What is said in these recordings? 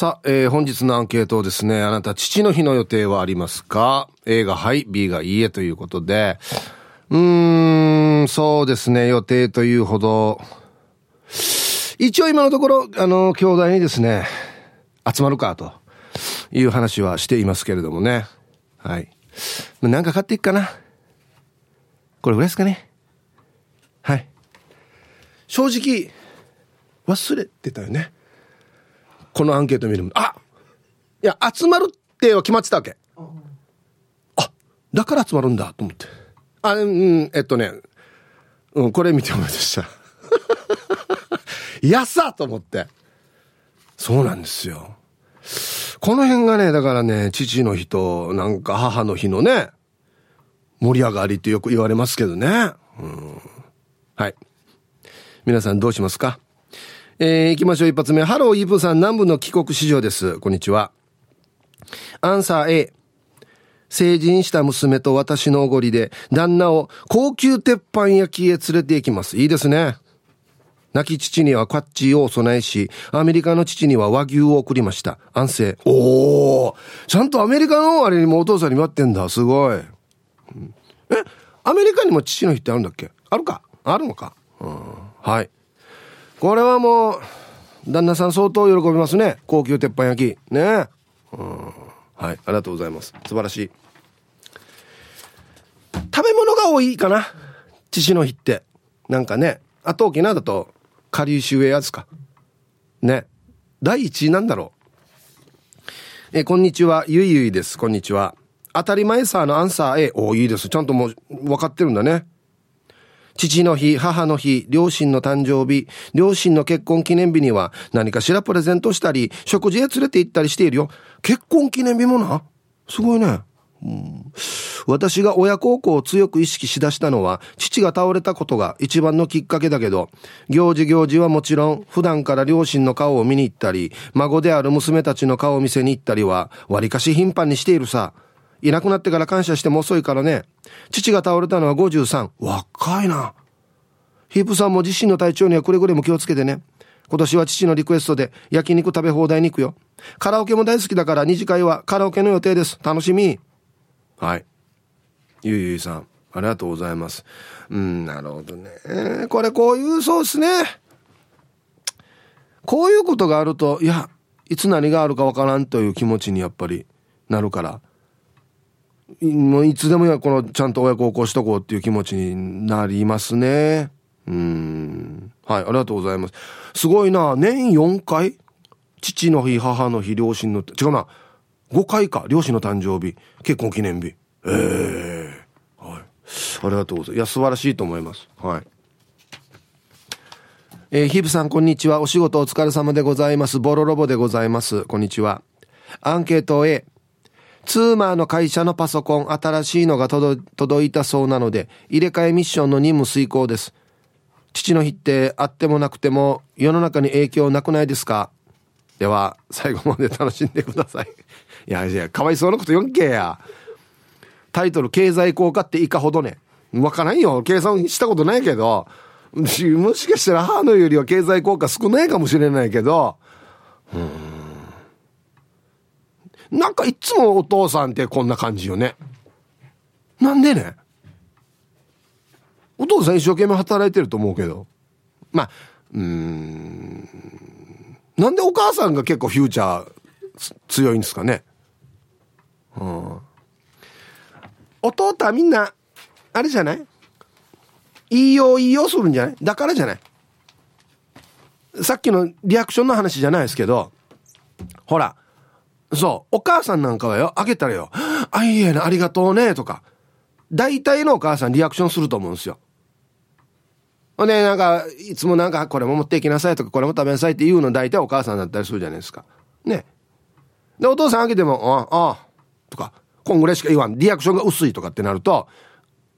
さあ、えー、本日のアンケートをですね、あなた父の日の予定はありますか ?A がはい、B がいいえということで、うーん、そうですね、予定というほど、一応今のところ、あの、兄弟にですね、集まるかという話はしていますけれどもね。はい。なんか買っていくかな。これぐらいですかね。はい。正直、忘れてたよね。このアンケート見るあいや、集まるっては決まってたわけ。あ、だから集まるんだと思って。あ、うん、えっとね、うん、これ見て思い出した。やさと思って。そうなんですよ。この辺がね、だからね、父の日と、なんか母の日のね、盛り上がりってよく言われますけどね。うん、はい。皆さんどうしますか？えー、行きましょう一発目。ハローイープさん南部の帰国市場です。こんにちは。アンサー A。成人した娘と私のおごりで、旦那を高級鉄板焼きへ連れて行きます。いいですね。亡き父にはカッチーをお供えし、アメリカの父には和牛を送りました。安静。おおちゃんとアメリカのあれにもお父さんに待ってんだ。すごい。え、アメリカにも父の日ってあるんだっけ？あるか？あるのか？うん。はい。これはもう、旦那さん相当喜びますね。高級鉄板焼き。ねうん。はい。ありがとうございます。素晴らしい。食べ物が多いかな。父の日って。なんかね。あと沖縄だと、下流州へやつか。ね。第一位なんだろう。え、こんにちは。ゆいゆいです。こんにちは。当たり前さーのアンサー A。おいいです。ちゃんともう分かってるんだね。父の日、母の日、両親の誕生日、両親の結婚記念日には何かしらプレゼントしたり、食事へ連れて行ったりしているよ。結婚記念日もな？すごいね。うん、私が親孝行を強く意識しだしたのは、父が倒れたことが一番のきっかけだけど、行事行事はもちろん、普段から両親の顔を見に行ったり、孫である娘たちの顔を見せに行ったりは、割かし頻繁にしているさ。いなくなってから感謝しても遅いからね。父が倒れたのは53。若いな。ヒープさんも自身の体調にはくれぐれも気をつけてね。今年は父のリクエストで焼肉食べ放題に行くよ。カラオケも大好きだから二次会はカラオケの予定です。楽しみ。はい。ゆいゆいさん、ありがとうございます。うん、なるほどね。これこういう、そうですね。こういうことがあると、いや、いつ何があるかわからんという気持ちにやっぱりなるから。もういつでもやこのちゃんと親孝行しとこうっていう気持ちになりますね。うん。はい、ありがとうございます。すごいな。年4回？父の日、母の日、両親の、違うな。5回か。両親の誕生日、結婚記念日。ええー、はい。ありがとうございます。いや、素晴らしいと思います。はい。えー、ヒブさん、こんにちは。お仕事お疲れ様でございます。ボロロボでございます。こんにちは。アンケート A。ツーマーの会社のパソコン、新しいのが届いたそうなので、入れ替えミッションの任務遂行です。父の日ってあってもなくても世の中に影響なくないですか？では、最後まで楽しんでください。いやいや、かわいそうなこと言んけや。タイトル、経済効果っていかほどね。わからんよ。計算したことないけど、もしかしたら母のよりは経済効果少ないかもしれないけど、うん。なんかいつもお父さんってこんな感じよね。なんでね？お父さん一生懸命働いてると思うけど。まあ、うん。なんでお母さんが結構フューチャー強いんですかね？うん。弟はみんな、あれじゃない？いいよいいよするんじゃない？だからじゃない？さっきのリアクションの話じゃないですけど、ほら、そう、お母さんなんかはよ、あげたらよ、あ、いいえな、ありがとうね、とか、大体のお母さんリアクションすると思うんですよ。ほんで、なんか、いつもなんか、これも持っていきなさいとか、これも食べなさいって言うの大体お母さんだったりするじゃないですか。ね。で、お父さんあげても、ああ、とか、こんぐらいしか言わん。リアクションが薄いとかってなると、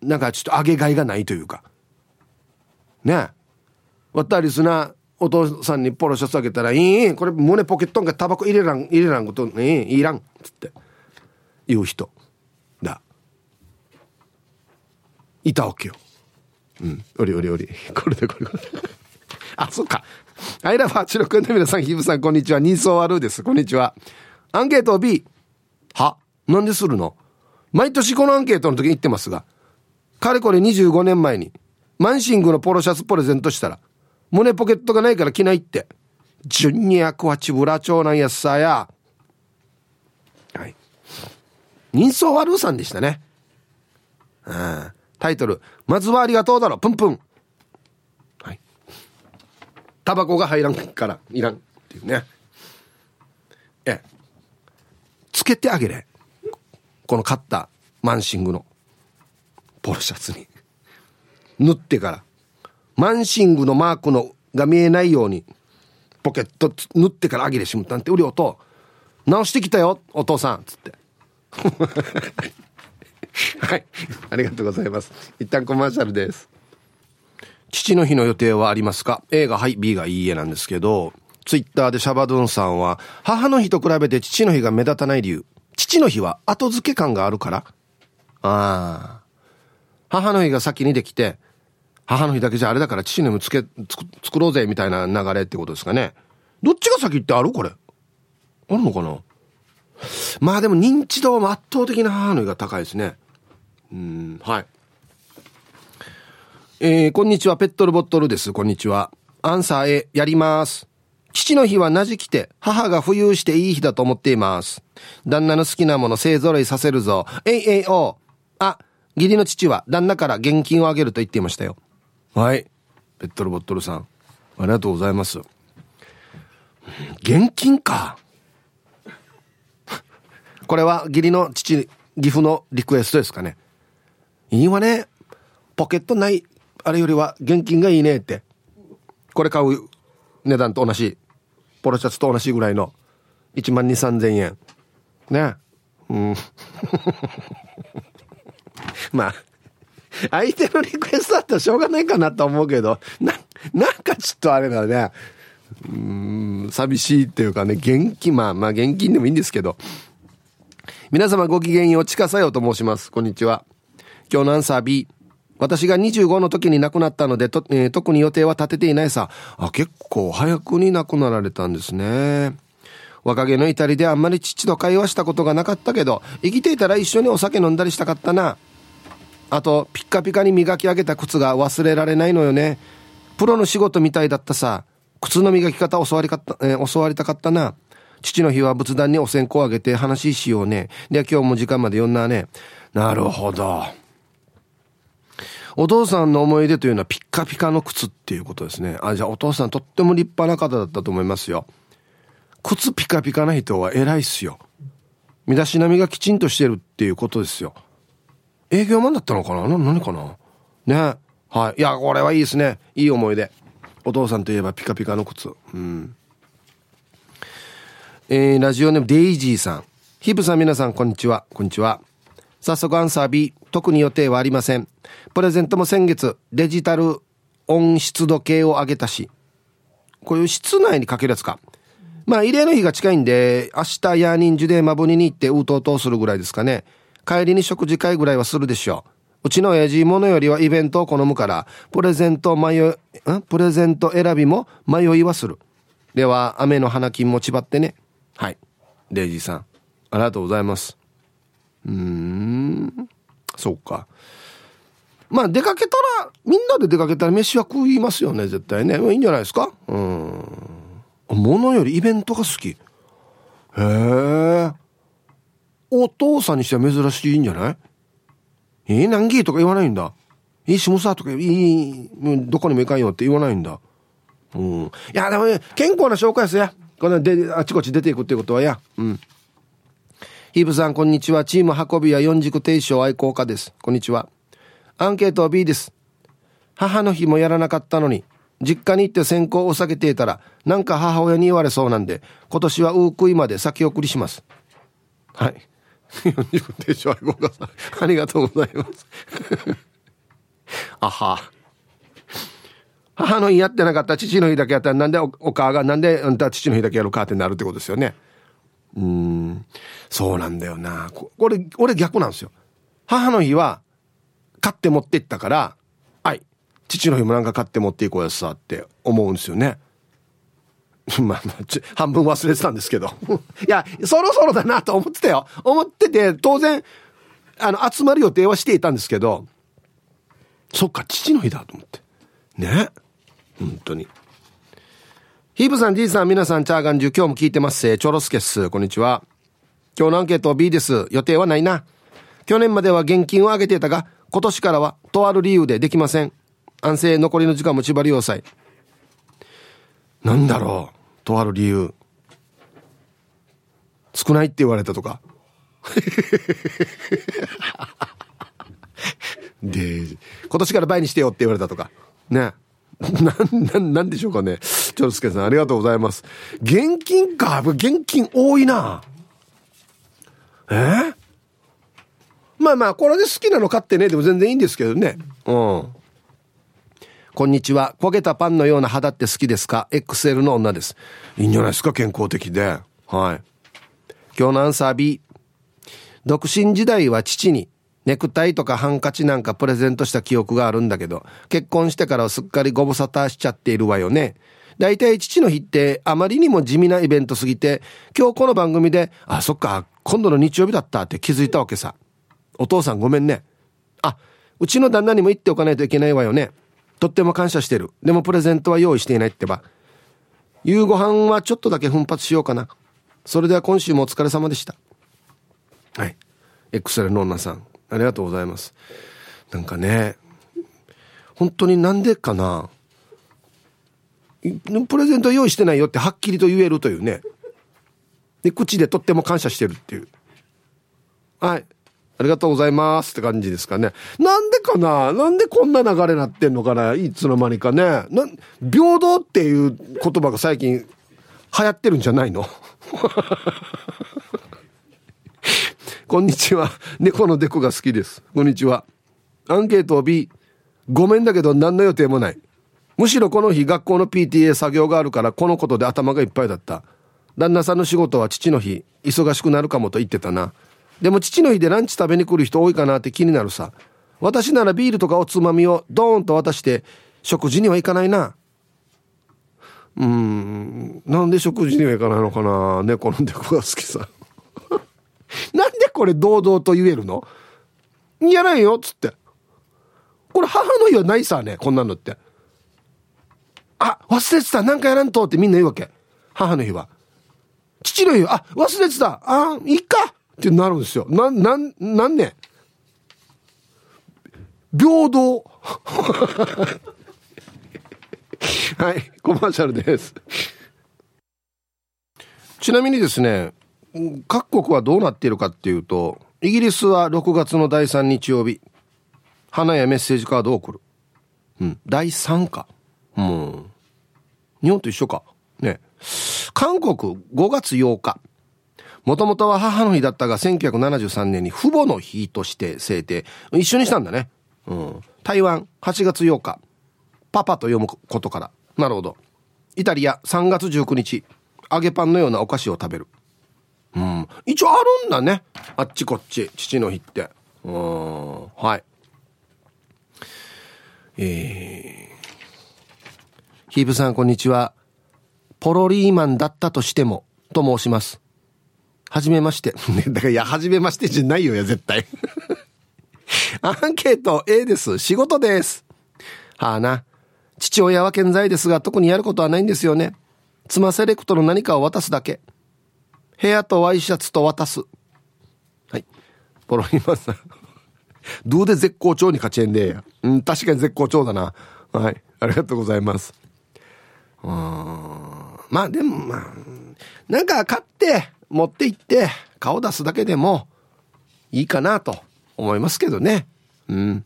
なんかちょっと上げがいがないというか。ね。わったりすな、お父さんにポロシャツあげたら、いい？これ胸ポケットんかタバコ入れらん、入れらんこと、いいいらん。つって。言う人。だ。いたわけよ。うん。おりおりおり。これでこれこれ。あ、そっか。アイラファーチロ君の皆さん、ヒブさん、こんにちは。ニーソーワルーです。こんにちは。アンケート B。は？なんでするの？毎年このアンケートの時に言ってますが、かれこれ25年前に、マンシングのポロシャツプレゼントしたら、胸ポケットがないから着ないって。ジュニアクワチブラ長男やさや。はい。人相悪さんでしたね。うん。タイトル、まずはありがとうだろ、プンプン。はい。タバコが入らんから、いらん。っていうね。ええ。つけてあげれ。この買ったマンシングのポロシャツに。塗ってから。マンシングのマークのが見えないように、ポケット塗ってからあげれしむったんて、うりおと、直してきたよ、お父さん、つって。はい。ありがとうございます。一旦コマーシャルです。父の日の予定はありますか ?A がはい、B がいいえなんですけど、ツイッターでシャバドゥンさんは、母の日と比べて父の日が目立たない理由。父の日は後付け感があるからああ。母の日が先にできて、母の日だけじゃあれだから父の日もつけ、作ろうぜみたいな流れってことですかね。どっちが先ってある？これ。あるのかな？まあでも認知度は圧倒的な母の日が高いですね。うん、はい。えー、こんにちは、ペットルボットルです。こんにちは。アンサー A、やります。父の日はなじきて、母が浮遊していい日だと思っています。旦那の好きなもの勢揃いさせるぞ。えいえいおあ、義理の父は旦那から現金をあげると言っていましたよ。はい。ペットルボットルさん。ありがとうございます。現金か。これは義理の父、義父のリクエストですかね。いいわね。ポケットない、あれよりは現金がいいねって。これ買う値段と同じ。ポロシャツと同じぐらいの。1万2、3000円。ね。うん。まあ、相手のリクエストだったらしょうがないかなと思うけど、な、なんかちょっとあれだね。うん、寂しいっていうかね、現金、まあまあ現金でもいいんですけど。皆様ごきげんよう、ちかさよと申します。こんにちは。今日のアンサー B。私が25の時に亡くなったので、とえー、特に予定は立てていないさ。あ、結構早くに亡くなられたんですね。若気の至りであんまり父と会話したことがなかったけど、生きていたら一緒にお酒飲んだりしたかったな。あと、ピッカピカに磨き上げた靴が忘れられないのよね。プロの仕事みたいだったさ。靴の磨き方教わりかった、えー、教わりたかったな。父の日は仏壇にお線香をあげて話しようね。で、今日も時間まで読んだね。なるほど。お父さんの思い出というのはピッカピカの靴っていうことですね。あ、じゃあお父さんとっても立派な方だったと思いますよ。靴ピカピカな人は偉いっすよ。身だしなみがきちんとしてるっていうことですよ。営業マンだったのかな？な、何かな？ね。はい。いや、これはいいですね。いい思い出。お父さんといえばピカピカの靴。うん。えー、ラジオネームデイジーさん。ヒブさん皆さん、こんにちは。こんにちは。早速アンサー B。特に予定はありません。プレゼントも先月、デジタル温湿度計を上げたし。こういう室内にかけるやつか。まあ、慰霊の日が近いんで、明日ヤーニンジュでマブニに行ってうとうとするぐらいですかね。帰りに食事会ぐらいはするでしょう。うちの親父ものよりはイベントを好むから、プレゼント迷い、ん？プレゼント選びも迷いはする。では、雨の花金もちばってね。はい。デイジーさん、ありがとうございます。うーん、そうか。まあ出かけたら、みんなで出かけたら飯は食いますよね、絶対ね。いいんじゃないですか？うん。ものよりイベントが好き。へえ。お父さんにしては珍しいんじゃない？えー、難儀とか言わないんだ？いいしもさとか、いい、どこにも行かんよって言わないんだ？うん。いや、でもね、健康な紹介ですや。こので、あちこち出ていくってことはや。うん。ヒーブさん、こんにちは。チーム運び屋四軸定称愛好家です。こんにちは。アンケートは B です。母の日もやらなかったのに、実家に行って先行を下げていたら、なんか母親に言われそうなんで、今年はウークイまで先送りします。はい。四軸定称愛好家さん、ありがとうございます。あは。母の日やってなかった父の日だけやったらなんでおお母がなんであんた父の日だけやるかってなるってことですよね。うん、そうなんだよな。これ、俺逆なんですよ。母の日は、買って持ってったから、はい、父の日もなんか買って持っていこうやさって思うんですよね。まあ、半分忘れてたんですけど。いや、そろそろだなと思ってたよ。思ってて、当然、あの、集まる予定はしていたんですけど、そっか、父の日だと思って。ね？本当に。ヒープさん、じいさん、皆さん、チャーガンジュ、今日も聞いてます。チョロスケっす。こんにちは。今日のアンケート B です。予定はないな。去年までは現金を上げていたが、今年からは、とある理由でできません。安静残りの時間も縛り要塞。なんだろう。とある理由。少ないって言われたとか。で、今年から倍にしてよって言われたとか。ね。な、な、なんでしょうかね。ちょろすけさん、ありがとうございます。現金か。現金多いな。え？まあまあ、これで好きなの買ってね、でも全然いいんですけどね。うん。こんにちは。焦げたパンのような肌って好きですか ?XL の女です。いいんじゃないですか健康的で。はい。今日のアンサー B。独身時代は父にネクタイとかハンカチなんかプレゼントした記憶があるんだけど、結婚してからはすっかりご無沙汰しちゃっているわよね。大体父の日ってあまりにも地味なイベントすぎて、今日この番組で、あ、そっか、今度の日曜日だったって気づいたわけさ。お父さんごめんね。あ、うちの旦那にも言っておかないといけないわよね。とっても感謝してる。でもプレゼントは用意していないってば。夕ご飯はちょっとだけ奮発しようかな。それでは今週もお疲れ様でした。はい。エクセルの女さん、ありがとうございます。なんかね、本当になんでかな。プレゼント用意してないよってはっきりと言えるというね。で、口でとっても感謝してるっていう。はい。ありがとうございますって感じですかね。なんでかな？なんでこんな流れなってんのかな？いつの間にかね。な平等っていう言葉が最近流行ってるんじゃないの？こんにちは。猫のデコが好きです。こんにちは。アンケートを B。ごめんだけど何の予定もない。むしろこの日学校の PTA 作業があるからこのことで頭がいっぱいだった。旦那さんの仕事は父の日、忙しくなるかもと言ってたな。でも父の日でランチ食べに来る人多いかなって気になるさ。私ならビールとかおつまみをドーンと渡して食事には行かないな。うん、なんで食事には行かないのかな猫の猫が好きさ。なんでこれ堂々と言えるの？やらんよっつって。これ母の日はないさね、こんなのって。あ、忘れてた、なんかやらんとってみんな言うわけ。母の日は。父の日は、あ、忘れてた、あ、いっかってなるんですよ。な、なん、なんね平等。はい、コマーシャルです。ちなみにですね、各国はどうなっているかっていうと、イギリスは6月の第3日曜日、花やメッセージカードを送る。うん、第3か。うん。日本と一緒か。ね。韓国5月8日。もともとは母の日だったが、1973年に父母の日として制定。一緒にしたんだね。うん。台湾8月8日。パパと読むことから。なるほど。イタリア3月19日。揚げパンのようなお菓子を食べる。うん。一応あるんだね。あっちこっち。父の日って。うん。はい。えー。ヒーブさん、こんにちは。ポロリーマンだったとしても、と申します。はじめまして。だから、いや、はじめましてじゃないよや、絶対。アンケート A です。仕事です。はあな。父親は健在ですが、特にやることはないんですよね。妻セレクトの何かを渡すだけ。部屋とワイシャツと渡す。はい。ポロリマさん。どうで絶好調に勝ちえんでや。うん、確かに絶好調だな。はい。ありがとうございます。うん。まあでもまあ、なんか買って、持って行って顔出すだけでもいいかなと思いますけどね。うん。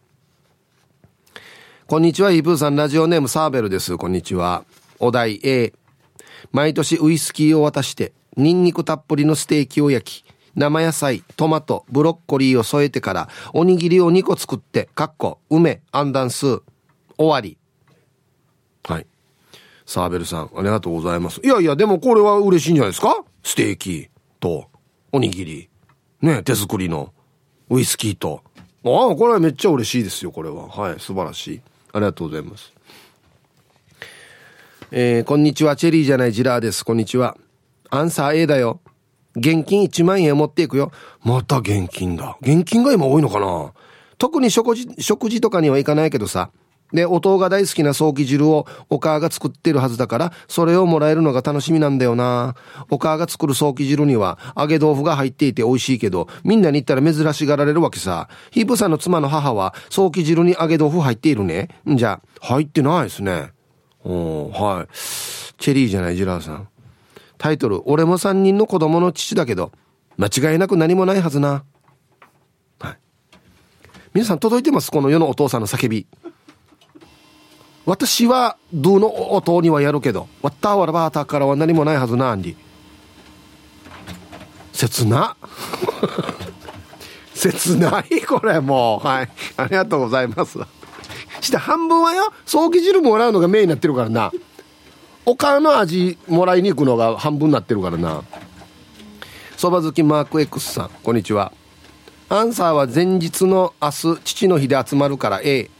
こんにちは、イーブーさん、ラジオネームサーベルです。こんにちは。お題 A。毎年ウイスキーを渡して、ニンニクたっぷりのステーキを焼き、生野菜、トマト、ブロッコリーを添えてから、おにぎりを2個作って、かっこ、梅、アンダンス、終わり。はい。サーベルさん、ありがとうございます。いやいや、でもこれは嬉しいんじゃないですか？ステーキ。と、おにぎり、ね、手作りのウイスキーと。ああ、これはめっちゃ嬉しいですよ、これは。はい、素晴らしい。ありがとうございます。えー、こんにちは、チェリーじゃないジラーです。こんにちは。アンサー A だよ。現金1万円持っていくよ。また現金だ。現金が今多いのかな特に食事、食事とかには行かないけどさ。で、お父が大好きな早期汁をお母が作ってるはずだから、それをもらえるのが楽しみなんだよな。お母が作る早期汁には揚げ豆腐が入っていて美味しいけど、みんなに言ったら珍しがられるわけさ。ヒープさんの妻の母は早期汁に揚げ豆腐入っているね。んじゃ、入ってないですね。おはい。チェリーじゃないジラーさん。タイトル、俺も3人の子供の父だけど、間違いなく何もないはずな。はい。皆さん届いてます？この世のお父さんの叫び。私はどの音にはやるけどワッターワラバータからは何もないはずなアンディ切な。切ないこれもう。はい。ありがとうございます。して半分はよ早期汁もらうのがメインになってるからな。おかの味もらいに行くのが半分になってるからな。そば好きマーク X さんこんにちは。アンサーは前日の明日父の日で集まるから A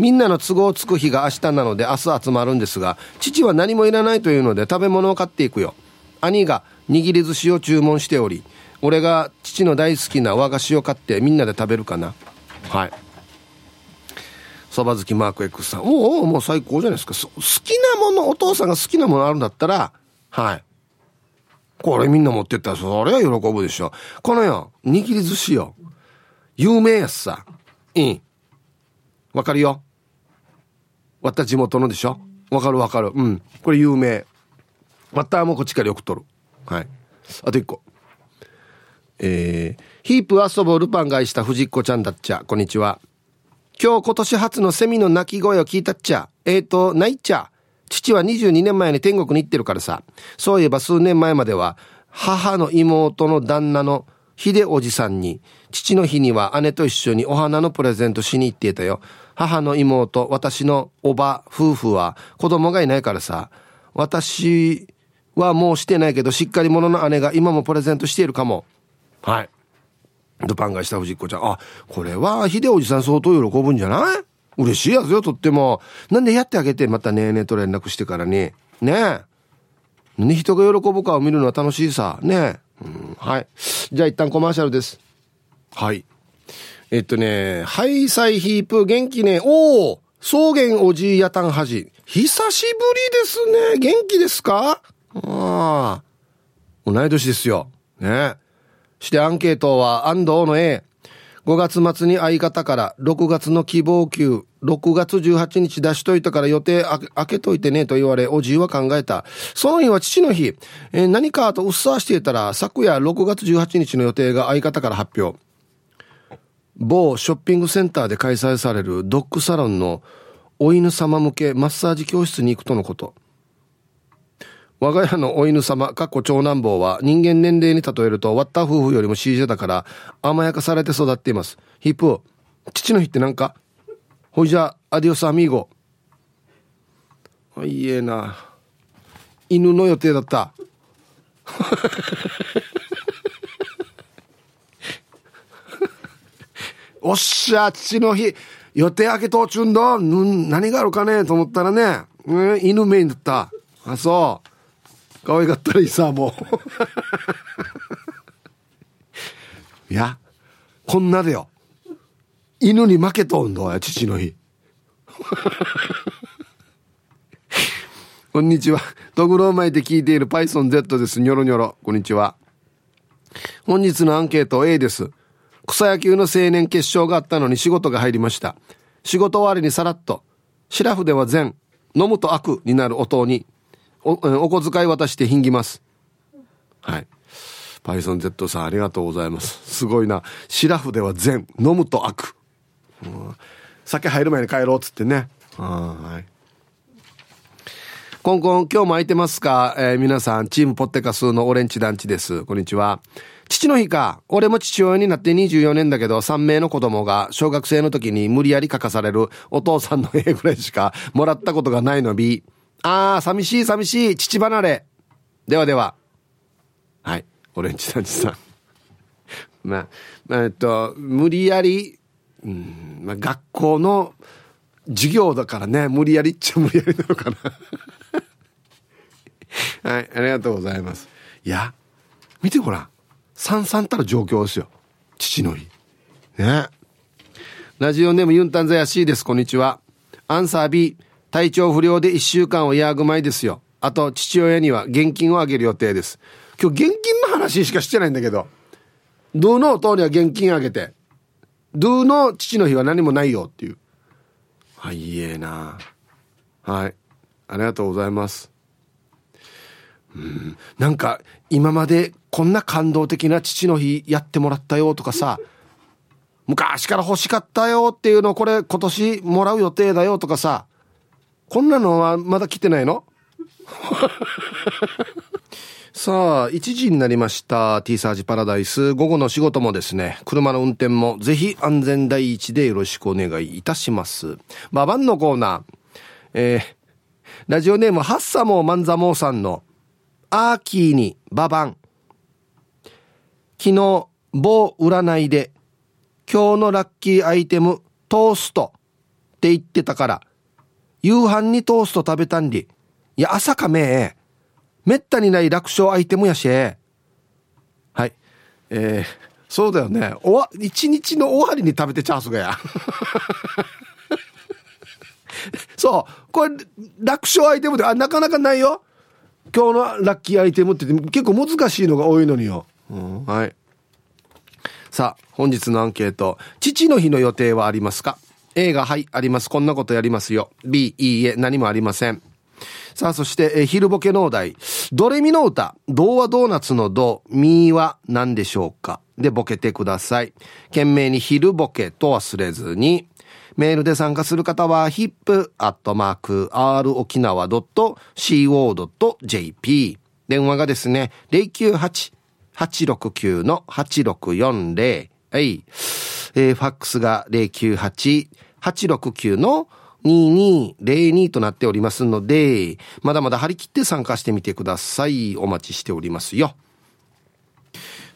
みんなの都合つく日が明日なので明日集まるんですが父は何もいらないというので食べ物を買っていくよ。兄が握り寿司を注文しており俺が父の大好きな和菓子を買ってみんなで食べるかな。はい。そば好きマーク X さん。おおもう最高じゃないですか。好きなものお父さんが好きなものあるんだったらはい。これみんな持ってったらそれは喜ぶでしょ。このよ握り寿司よ。有名やつさ。いいわかるよ。わった地元のでしょ？わかるわかる。うん。これ有名。わったもこっちからよく取る。はい。あと一個。えー、ヒープ遊ぼうルパンが愛した藤子ちゃんだっちゃ。こんにちは。今日今年初のセミの鳴き声を聞いたっちゃ。えーと、ないっちゃ。父は22年前に天国に行ってるからさ。そういえば数年前までは、母の妹の旦那の秀おじさんに、父の日には姉と一緒にお花のプレゼントしに行っていたよ。母の妹、私のおば、夫婦は子供がいないからさ、私はもうしてないけど、しっかり者の姉が今もプレゼントしているかも。はい。ドパンがした藤子ちゃん。あ、これは秀おじさん相当喜ぶんじゃない？嬉しいやつよ、とっても。なんでやってあげて、またねえねえと連絡してからに。ねえ。ね、人が喜ぶかを見るのは楽しいさ。ねえ。うん、はい。じゃあ一旦コマーシャルです。はい。えっとね、ハイサイヒープ元気ね。おお草原おじいやたんはじ。久しぶりですね。元気ですか？ああ。同い年ですよ。ね。してアンケートは安藤の A。5月末に相方から6月の希望給、6月18日出しといたから予定開けといてねと言われ、おじいは考えた。その日は父の日。えー、何かとうっさーしていたら、昨夜6月18日の予定が相方から発表。某ショッピングセンターで開催されるドッグサロンのお犬様向けマッサージ教室に行くとのこと。我が家のお犬様、かっこ長男坊は人間年齢に例えると、ワッター夫婦よりも CJ だから甘やかされて育っています。ヒップ、父の日ってなんか？ほいじゃ、アディオスアミーゴ。いいえな。犬の予定だった。おっしゃ、父の日、予定明けとちゅんど、何があるかねと思ったらね、うん、犬メインだった。あ、そう。可愛かったらいいさ、もう。いや、こんなでよ。犬に負けとんど、父の日。こんにちは。ドグロを巻いて聞いている PythonZ です。ニョロニョロ。こんにちは。本日のアンケート A です。草野球の青年決勝があったのに仕事が入りました。仕事終わりにさらっとシラフでは善飲むと悪になる音におお小遣い渡して品ぎます。はい。パイソン Z さんありがとうございます。すごいな。シラフでは善飲むと悪、うん、酒入る前に帰ろうっつってね。はい。コンコン今日も空いてますか、えー、皆さんチームポッテカスのオレンジ団地です。こんにちは。父の日か。俺も父親になって24年だけど、3名の子供が小学生の時に無理やり書かされるお父さんの絵ぐらいしかもらったことがないの B。あー、寂しい寂しい、父離れ。ではでは。はい。オレンジさんちさん。まあ、えっと、無理やり、うん、まあ、学校の授業だからね、無理やりっちゃ無理やりなのかな。はい、ありがとうございます。いや、見てごらん。さんさんたる状況ですよ。父の日。ね。ラジオネームユンタンザヤシーです。こんにちは。アンサー B。体調不良で1週間をヤーグ前ですよ。あと、父親には現金をあげる予定です。今日現金の話しかしてないんだけど。ドゥのおには現金あげて。ドゥの父の日は何もないよっていう。はい、いえな。はい。ありがとうございます。うん、なんか今までこんな感動的な父の日やってもらったよとかさ昔から欲しかったよっていうのこれ今年もらう予定だよとかさこんなのはまだ来てないの？さあ、1時になりました。T サージパラダイス。午後の仕事もですね、車の運転もぜひ安全第一でよろしくお願いいたします。ババンのコーナー。えー、ラジオネームハッサモーマンザモーさんのアーキーにババン。昨日、某占いで、今日のラッキーアイテム、トーストって言ってたから、夕飯にトースト食べたんで、いや、朝かめえめったにない楽勝アイテムやし、はい。えー、そうだよね。おわ、一日の終わりに食べてチャンスがや。そう。これ、楽勝アイテムで、あ、なかなかないよ。今日のラッキーアイテムって結構難しいのが多いのによ。うん、はい。さあ、本日のアンケート。父の日の予定はありますか ?A がはい、あります。こんなことやりますよ。B、いいえ、何もありません。さあ、そして、え昼ボケのお題。ドレミの歌。童話ドーナツのド、ミーは何でしょうか？でボケてください。懸命に昼ボケと忘れずに。メールで参加する方は hip.mark.co.jp 電話がですね、098-869の8640はい。えー、ファックスが098-869の2202となっておりますので、まだまだ張り切って参加してみてください。お待ちしておりますよ。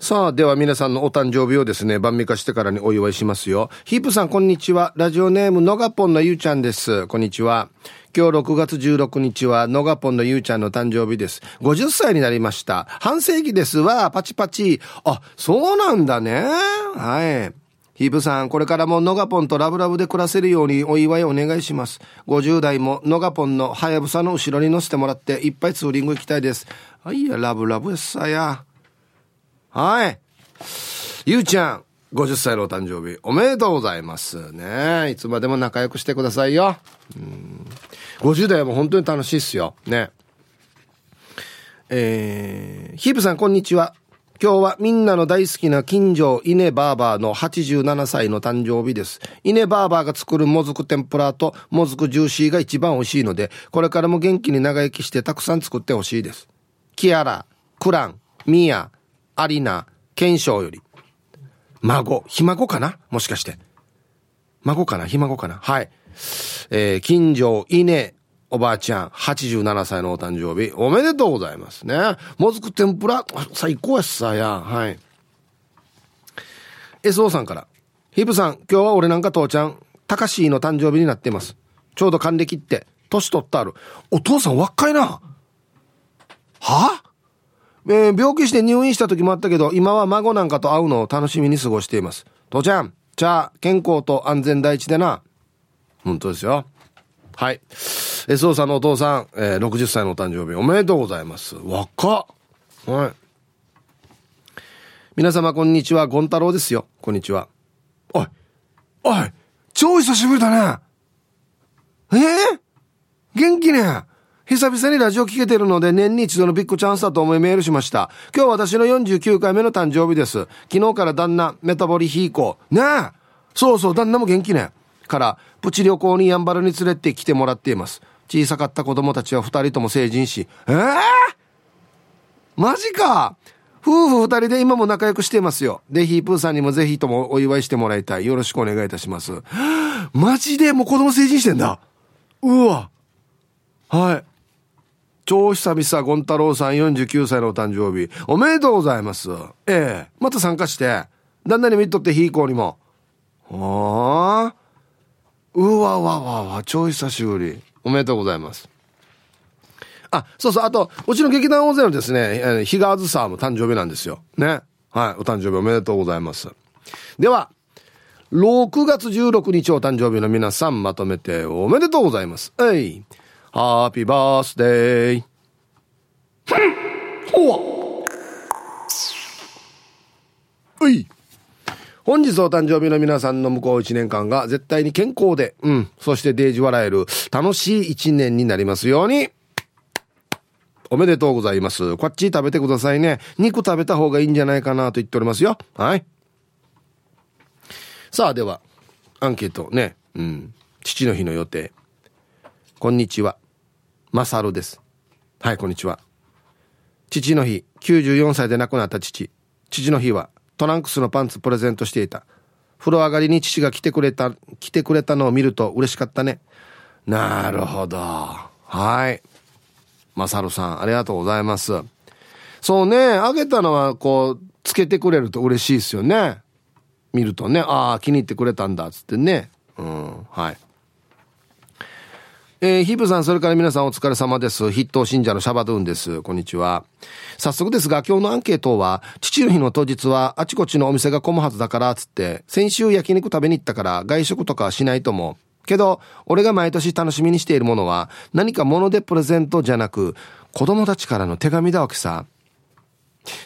さあ、では皆さんのお誕生日をですね、晩味化してからにお祝いしますよ。ヒープさん、こんにちは。ラジオネーム、のがぽんのゆうちゃんです。こんにちは。今日6月16日は、のがぽんのゆうちゃんの誕生日です。50歳になりました。半世紀ですわ、パチパチ。あ、そうなんだね。はい。ヒープさん、これからもノガポンとラブラブで暮らせるようにお祝いお願いします。50代もノガポンのハヤブサの後ろに乗せてもらっていっぱいツーリング行きたいです。あいや、ラブラブやさや。はい。ゆうちゃん、50歳のお誕生日、おめでとうございますね。いつまでも仲良くしてくださいよ。うん。50代はもう本当に楽しいっすよ。ね。えー、ヒープさん、こんにちは。今日はみんなの大好きな近所稲バーバーの87歳の誕生日です。稲バーバーが作るもずく天ぷらともずくジューシーが一番美味しいので、これからも元気に長生きしてたくさん作ってほしいです。キアラ、クラン、ミヤ、アリナ、ケンショウより。孫、ひ孫かな？もしかして。孫かな？ひ孫かな？はい。えー、近所、稲、おばあちゃん、87歳のお誕生日、おめでとうございますね。もずく天ぷら、最高やっさや。はい。SO さんから。ヒブさん、今日は俺なんか父ちゃん、たかしの誕生日になっています。ちょうど還暦って、年取ったある。お父さん若いな。はえー、病気して入院した時もあったけど、今は孫なんかと会うのを楽しみに過ごしています。父ちゃん、じゃあ、健康と安全第一でな。本当ですよ。はい。え、そうさんのお父さん、えー、60歳のお誕生日おめでとうございます。若っ。はい。皆様こんにちは、ゴン太郎ですよ。こんにちは。おい。おい。超久しぶりだね。えー、元気ね。久々にラジオ聞けてるので年に一度のビッグチャンスだと思いメールしました。今日私の49回目の誕生日です。昨日から旦那、メタボリヒーコー。ねえ。そうそう、旦那も元気ね。から、プチ旅行にやんばるに連れて来てもらっています。小さかった子供たちは二人とも成人し、ええー、マジか夫婦二人で今も仲良くしていますよ。で、ヒープーさんにもぜひともお祝いしてもらいたい。よろしくお願いいたします。マジでもう子供成人してんだ。うわ。はい。超久々、ゴン太郎さん49歳のお誕生日。おめでとうございます。ええまた参加して、旦那に見とってヒーコーにも。はあ？うわわわわ、超久しぶり。おめでとうございます。あ、そうそう、あと、うちの劇団大勢のですね、日川ずさんも誕生日なんですよ。ね。はい、お誕生日おめでとうございます。では、6月16日お誕生日の皆さんまとめておめでとうございます。えい。ハッピーバースデー。ほわ。うい。本日お誕生日の皆さんの向こう1年間が絶対に健康で、うん、そしてデージ笑える楽しい1年になりますように。おめでとうございます。こっち食べてくださいね。肉食べた方がいいんじゃないかなと言っておりますよ。はい。さあ、では、アンケートね。うん。父の日の予定。こんにちは。マサルです。はい、こんにちは。父の日、94歳で亡くなった父。父の日は、トランクスのパンツプレゼントしていた。風呂上がりに父が来てくれた、来てくれたのを見ると嬉しかったね。なるほど。はい。まさるさん、ありがとうございます。そうね、あげたのは、こう、つけてくれると嬉しいですよね。見るとね、ああ、気に入ってくれたんだ、つってね。うん、はい。えー、ヒープさん、それから皆さんお疲れ様です。筆頭信者のシャバドゥーンです。こんにちは。早速ですが、今日のアンケートは、父の日の当日は、あちこちのお店が混むはずだから、つって、先週焼肉食べに行ったから、外食とかはしないと思う。けど、俺が毎年楽しみにしているものは、何か物でプレゼントじゃなく、子供たちからの手紙だわけさ。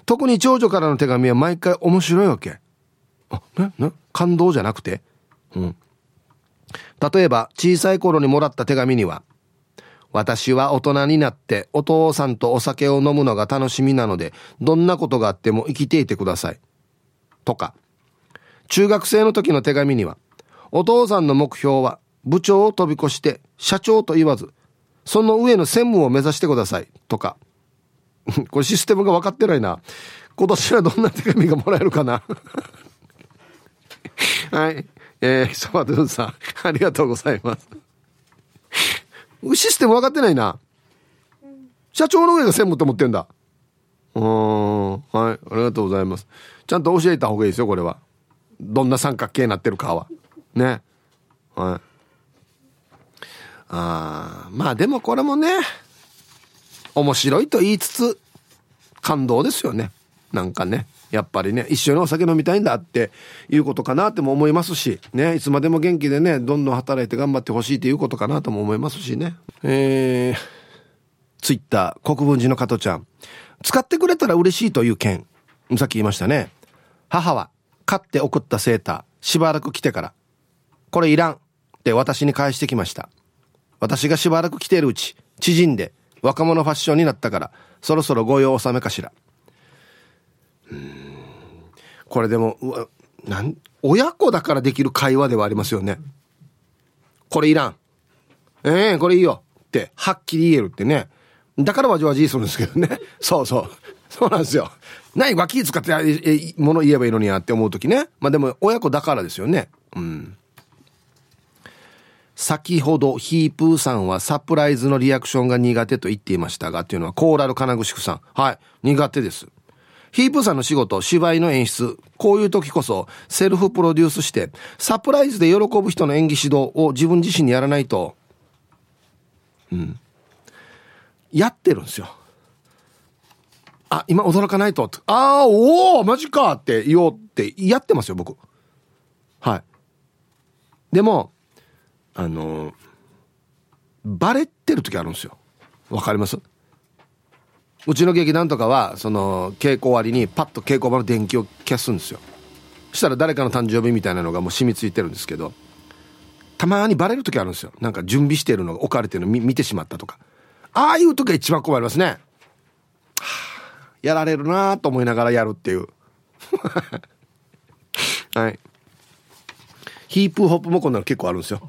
特に長女からの手紙は毎回面白いわけ。あ、ね、ね、感動じゃなくてうん。例えば、小さい頃にもらった手紙には、私は大人になってお父さんとお酒を飲むのが楽しみなので、どんなことがあっても生きていてください。とか、中学生の時の手紙には、お父さんの目標は部長を飛び越して社長と言わず、その上の専務を目指してください。とか。これシステムが分かってないな。今年はどんな手紙がもらえるかな。はい。えー、サバドゥンさん、ありがとうございます。システム分かってないな。社長の上が専務と思ってんだ。うん。はい。ありがとうございます。ちゃんと教えた方がいいですよ、これは。どんな三角形になってるかは。ね。はい。あまあでもこれもね、面白いと言いつつ、感動ですよね。なんかね。やっぱりね、一緒にお酒飲みたいんだっていうことかなっても思いますし、ね、いつまでも元気でね、どんどん働いて頑張ってほしいということかなとも思いますしね。えー、ツイッター、国分寺の加トちゃん。使ってくれたら嬉しいという件。さっき言いましたね。母は、買って送ったセーター、しばらく来てから、これいらんって私に返してきました。私がしばらく来ているうち、縮んで若者ファッションになったから、そろそろご用納めかしら。これでも、うわ、なん、親子だからできる会話ではありますよね。これいらん。ええー、これいいよ。って、はっきり言えるってね。だからわじわじするんですけどね。そうそう。そうなんですよ。何脇使ってえ、物言えばいいのにやって思う時ね。まあでも、親子だからですよね。うん。先ほどヒープーさんはサプライズのリアクションが苦手と言っていましたがっていうのはコーラル金具宿さん。はい。苦手です。ヒープさんの仕事、芝居の演出、こういう時こそセルフプロデュースして、サプライズで喜ぶ人の演技指導を自分自身にやらないと、うん。やってるんですよ。あ、今驚かないと。ああ、おおマジかって言おうってやってますよ、僕。はい。でも、あのバレてる時あるんですよわかります？うちの劇団とかはその稽古終わりにパッと稽古場の電気を消すんですよ。したら誰かの誕生日みたいなのがもう染みついてるんですけどたまにバレる時あるんですよ。なんか準備してるのが置かれてるの見てしまったとか。ああいう時が一番困りますね、はあ、やられるなと思いながらやるっていう。はい。ヒープホップもこんなの結構あるんですよ。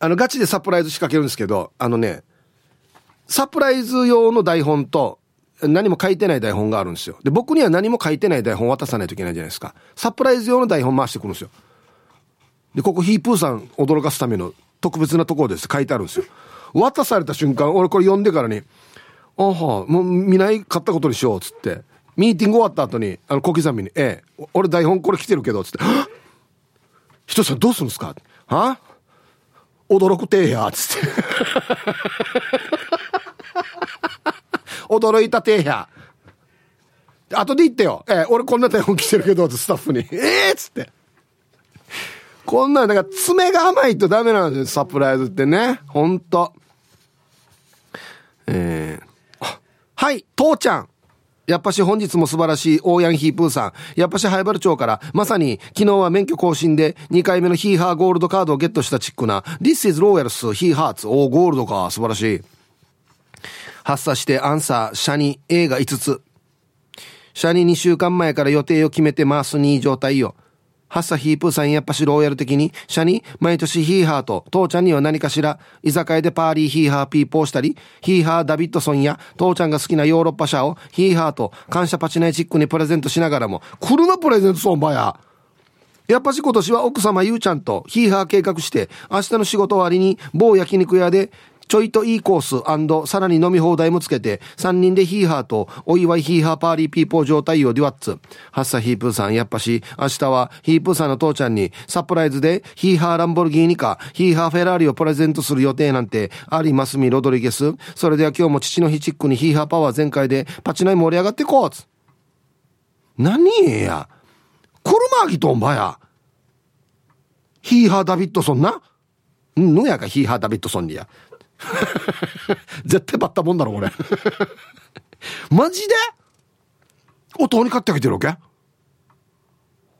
あの、ガチでサプライズ仕掛けるんですけど、あのね、サプライズ用の台本と、何も書いてない台本があるんですよ。で、僕には何も書いてない台本渡さないといけないじゃないですか。サプライズ用の台本回してくるんですよ。で、ここヒープーさん驚かすための特別なところです書いてあるんですよ。渡された瞬間、俺これ読んでからに、あは、もう見ないかったことにしよう、つって。ミーティング終わった後に、あの、小刻みに、ええ、俺台本これ来てるけど、つって、は人さんどうするんですか？は？驚くてえやつって驚いたてや。後で言ってよ。えー、俺こんな台本来てるけど、スタッフに。ええー、っつって。こんなん、か爪が甘いとダメなんですよ、サプライズってね。ほんと。えー、はい、父ちゃん。やっぱし本日も素晴らしい大ヤンヒープーさん。やっぱしハイバル町から、まさに昨日は免許更新で2回目のヒーハーゴールドカードをゲットしたチックな This is Royals ヒーハーツ。おー、ゴールドか。素晴らしい。発作してアンサー、シャニ、映画5つ。シャニ2週間前から予定を決めて回す2状態よ。ハッサヒープーさんやっぱしローヤル的に、シャニ、毎年ヒーハーと、父ちゃんには何かしら、居酒屋でパーリーヒーハーピーポーしたり、ヒーハーダビッドソンや、父ちゃんが好きなヨーロッパ車を、ヒーハーと、感謝パチナイチックにプレゼントしながらも、車プレゼントソンバや。やっぱし今年は奥様ゆうちゃんとヒーハー計画して、明日の仕事終わりに某焼肉屋でちょいといいコースさらに飲み放題もつけて、3人でヒーハーとお祝いヒーハーパーリーピーポー状態をデュワッツ。ハッサヒープーさん、やっぱし、明日はヒープーさんの父ちゃんにサプライズでヒーハーランボルギーニかヒーハーフェラーリをプレゼントする予定なんてありますみロドリゲス。それでは今日も父の日チックにヒーハーパワー全開でパチナイ盛り上がってこうつ。何や。車ぎとんばや。ヒーハーダビッドソンな。んのやかヒーハーダビッドソンにや。絶対バッタもんだろ、これ。マジで？音に買ってあげてるわけ？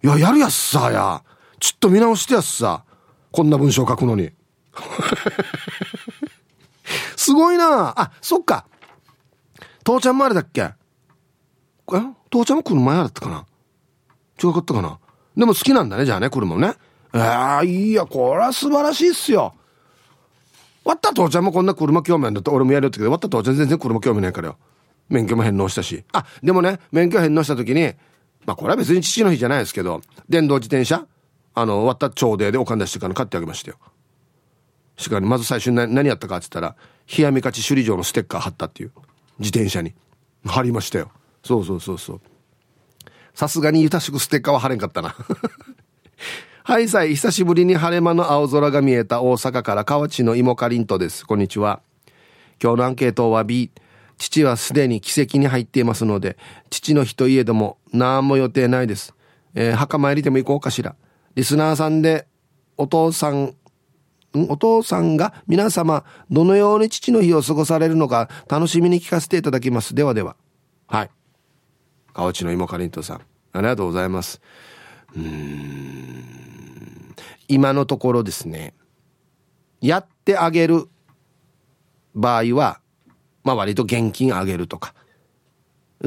いや、やるやっさや。ちょっと見直してやっさ。こんな文章書くのに。すごいなあ、そっか。父ちゃんもあれだっけ？え？父ちゃんも車前だったかな？違かったかな？でも好きなんだね、じゃあね、車もね。えー、いや、これは素晴らしいっすよ。わった父ちゃんもこんな車興味あるんだって俺もやるってけど、わった父ちゃん全然車興味ないからよ。免許も返納したし。あ、でもね、免許返納した時に、まあこれは別に父の日じゃないですけど、電動自転車あの、わった朝礼でお金出してから買ってあげましたよ。しかに、まず最初に何やったかって言ったら、冷やみ勝ち首里城のステッカー貼ったっていう。自転車に。貼りましたよ。そうそうそうそう。さすがにゆたしくステッカーは貼れんかったな。はいさい、久しぶりに晴れ間の青空が見えた大阪から河内の芋かりんとです。こんにちは。今日のアンケートは B。父はすでに奇跡に入っていますので、父の日といえども何も予定ないです。えー、墓参りでも行こうかしら。リスナーさんで、お父さん、ん？お父さんが皆様、どのように父の日を過ごされるのか楽しみに聞かせていただきます。ではでは。はい。河内の芋かりんとさん。ありがとうございます。うーん。今のところですね、やってあげる場合は、まあ割と現金あげるとか、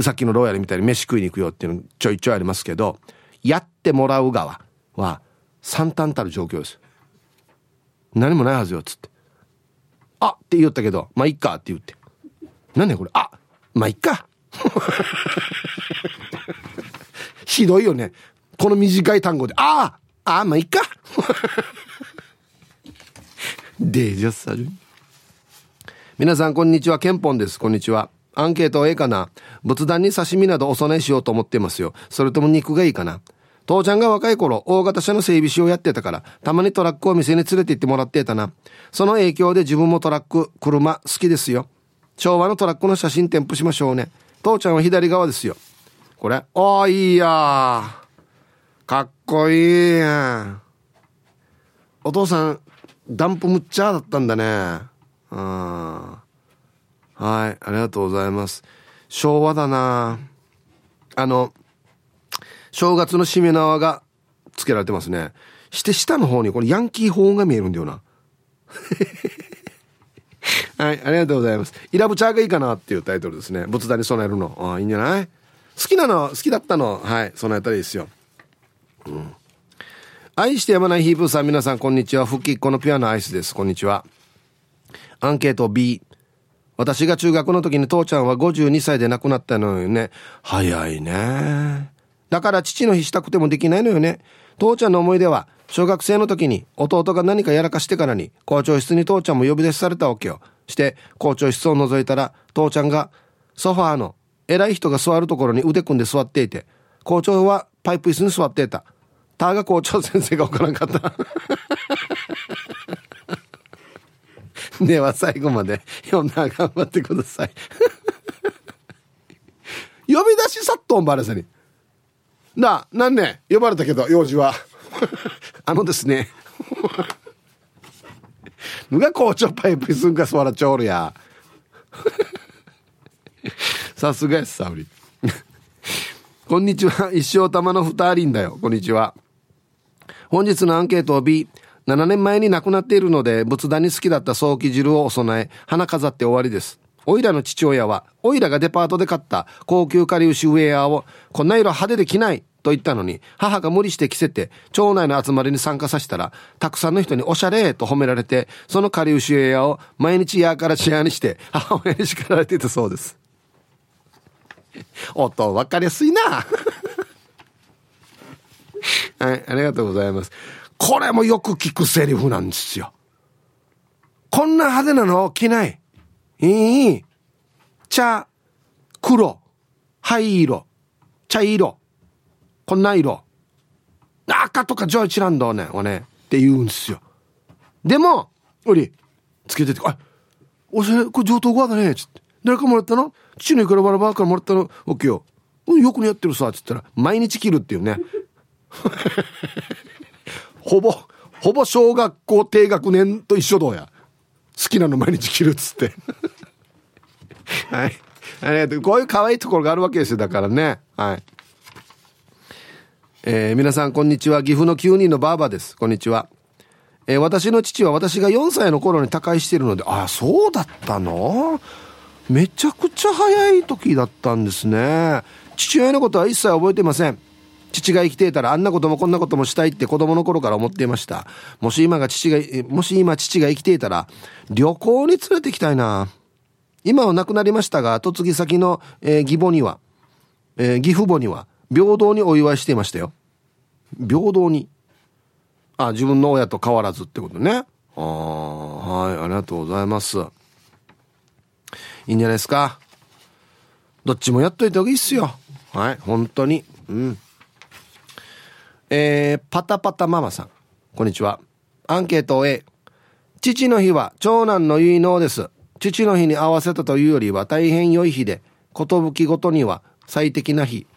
さっきのローヤルみたいに飯食いに行くよっていうのちょいちょいありますけど、やってもらう側は惨憺たる状況です。何もないはずよ、っつって。あっって言ったけど、まあいっかって言って。なんでこれあまあいっか。ひどいよね。この短い単語で、ああああ、まあ、いっか。デージャスサル。皆さん、こんにちは。ケンポンです。こんにちは。アンケートはええかな仏壇に刺身などお供えしようと思ってますよ。それとも肉がいいかな父ちゃんが若い頃、大型車の整備士をやってたから、たまにトラックを店に連れて行ってもらってたな。その影響で自分もトラック、車、好きですよ。昭和のトラックの写真添付しましょうね。父ちゃんは左側ですよ。これ。ああ、いいやかっこいいやお父さんダンプむっちゃだったんだね。うんはいありがとうございます。昭和だな。あの正月のしめ縄が付けられてますね。して下の方にこれヤンキーホーンが見えるんだよな。はいありがとうございます。イラブチャーがいいかなっていうタイトルですね。仏壇に備えるの。ああいいんじゃない？好きなの好きだったの。はい備えたらいいですよ。うん。愛してやまないヒープーさん、皆さん、こんにちは。復帰っ子のピュアなアイスです。こんにちは。アンケート B。私が中学の時に父ちゃんは52歳で亡くなったのよね。早いね。だから父の日したくてもできないのよね。父ちゃんの思い出は、小学生の時に弟が何かやらかしてからに校長室に父ちゃんも呼び出しされたわけよ。して校長室を覗いたら父ちゃんがソファーの偉い人が座るところに腕組んで座っていて校長はパイプ椅子に座っていた。ターが校長先生が分からんかった では最後まで読んだら頑張ってください 呼び出しさっとんばれさに。なあ、なんね、呼ばれたけど、用事は。あのですね。ぬが校長パイプすんかすわらちょおるや。さすがやすさうり。こんにちは。一生玉の二人だよ。こんにちは。本日のアンケートを B。7年前に亡くなっているので、仏壇に好きだった早期汁をお供え、花飾って終わりです。おいらの父親は、おいらがデパートで買った高級カリウシウェアを、こんな色派手で着ないと言ったのに、母が無理して着せて、町内の集まりに参加させたら、たくさんの人におしゃれと褒められて、そのカリウシウェアを毎日やからチアにして、母親に叱られていたそうです。音分かりやすいな。はい、ありがとうございます。これもよく聞くセリフなんですよ。こんな派手なの着ない。いい。茶、黒、灰色、茶色、こんな色。赤とかジョイチランドね、おね、って言うんですよ。でも、おり、つけてて、あ、おしゃれ、これ上等語だね、つって。誰かもらったの？父のいくらバラバラからもらったのオッケーよ。よく似合ってるさ、つったら、毎日着るっていうね。ほぼ、ほぼ小学校低学年と一緒どうや。好きなの毎日着るっつって。はい。ありがとう。こういう可愛いところがあるわけですよ。だからね。はい。えー、皆さん、こんにちは。岐阜の9人のバーバです。こんにちは。えー、私の父は私が4歳の頃に他界しているので、ああ、そうだったの？めちゃくちゃ早い時だったんですね。父親のことは一切覚えてません。父が生きていたらあんなこともこんなこともしたいって子供の頃から思っていました。もし今が父が、もし今父が生きていたら旅行に連れてきたいな。今は亡くなりましたが、嫁ぎ先の、えー、義母には、えー、義父母には平等にお祝いしていましたよ。平等に。あ、自分の親と変わらずってことね。あはい、ありがとうございます。いいんじゃないですか。どっちもやっといた方がいいっすよ。はい、本当に。うん。えー、パタパタママさん。こんにちは。アンケート A。父の日は長男の結納です。父の日に合わせたというよりは大変良い日で、寿ごとには最適な日。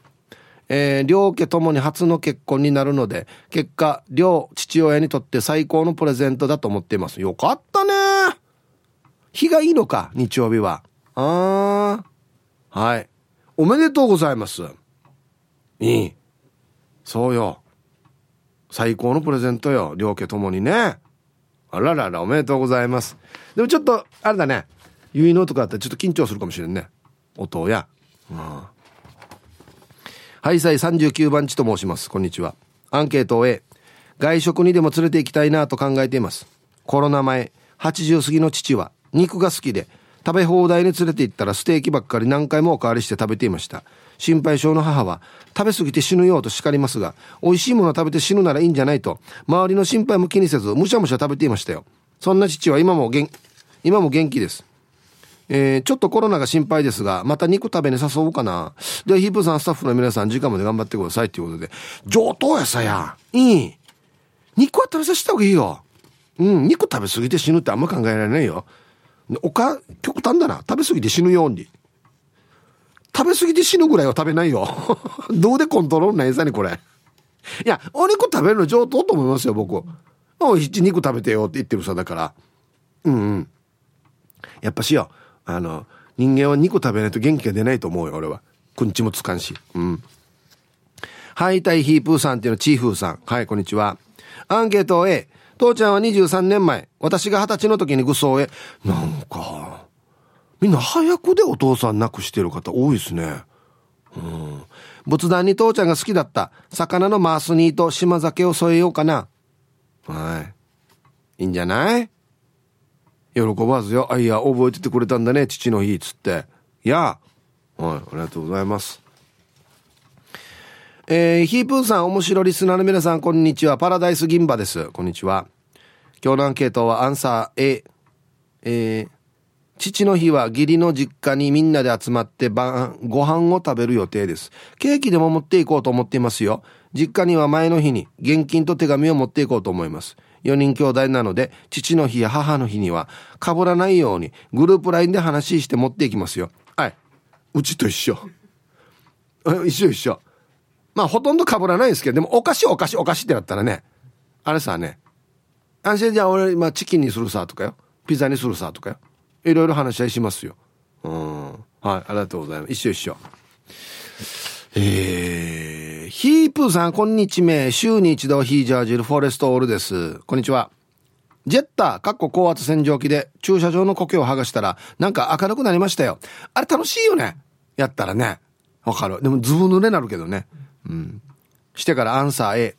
えー、両家ともに初の結婚になるので、結果、両父親にとって最高のプレゼントだと思っています。よかったね日がいいのか、日曜日は。あー。はい。おめでとうございます。いい。そうよ。最高のプレゼントよ。両家ともにね。あららら、おめでとうございます。でもちょっと、あれだね。結納とかあったらちょっと緊張するかもしれんね。音や。うん。ハイサイ39番地と申します。こんにちは。アンケートを A。外食にでも連れて行きたいなと考えています。コロナ前、80過ぎの父は肉が好きで、食べ放題に連れて行ったらステーキばっかり何回もおかわりして食べていました。心配性の母は食べ過ぎて死ぬようと叱りますが美味しいもの食べて死ぬならいいんじゃないと周りの心配も気にせずむしゃむしゃ食べていましたよそんな父は今も元今も元気ですえー、ちょっとコロナが心配ですが、また肉食べに誘おうかな。では、ヒープさんスタッフの皆さん、時間まで頑張ってくださいっていうことで。上等やさや。いい。肉は食べさせた方がいいよ。うん、肉食べ過ぎて死ぬってあんま考えられないよ。おか、極端だな。食べ過ぎて死ぬように。食べ過ぎて死ぬぐらいは食べないよ。どうでコントロールないさにこれ。いや、お肉食べるの上等と思いますよ、僕。おい、肉食べてよって言ってるさ、だから。うんうん。やっぱしよ、あの、人間は肉食べないと元気が出ないと思うよ、俺は。くんちもつかんし。うん。はい、タイヒープーさんっていうのはチーフーさん。はい、こんにちは。アンケート A。父ちゃんは23年前、私が20歳の時に愚装へ。なんか、みんな早くでお父さん亡くしてる方多いですね。うん。仏壇に父ちゃんが好きだった魚のマースニーと島酒を添えようかな。はい。いいんじゃない？喜ばずよ。あ、いや、覚えててくれたんだね、父の日、つって。いや、はい、ありがとうございます。えー、ヒープーさん、面白リスナーの皆さん、こんにちは。パラダイス銀馬です。こんにちは。今日のアンケートはアンサー A。えー、父の日は義理の実家にみんなで集まって晩ご飯を食べる予定です。ケーキでも持っていこうと思っていますよ。実家には前の日に現金と手紙を持っていこうと思います。4人兄弟なので、父の日や母の日には被らないようにグループ LINE で話して持っていきますよ。はい。うちと一緒。一緒一緒。まあほとんど被らないんですけど、でもお菓子お菓子お菓子ってなったらね、あれさね、安心じゃあ俺今チキンにするさとかよ。ピザにするさとかよ。いろいろ話し合いしますよ。うん。はい、ありがとうございます。一緒一緒。えー、ヒープーさん、こんにちは。週に一度ヒージャージルフォレストオールです。こんにちは。ジェッター、かっこ高圧洗浄機で駐車場の苔を剥がしたら、なんか明るくなりましたよ。あれ楽しいよね。やったらね。わかる。でもずぶ濡れなるけどね。うん。してからアンサー A。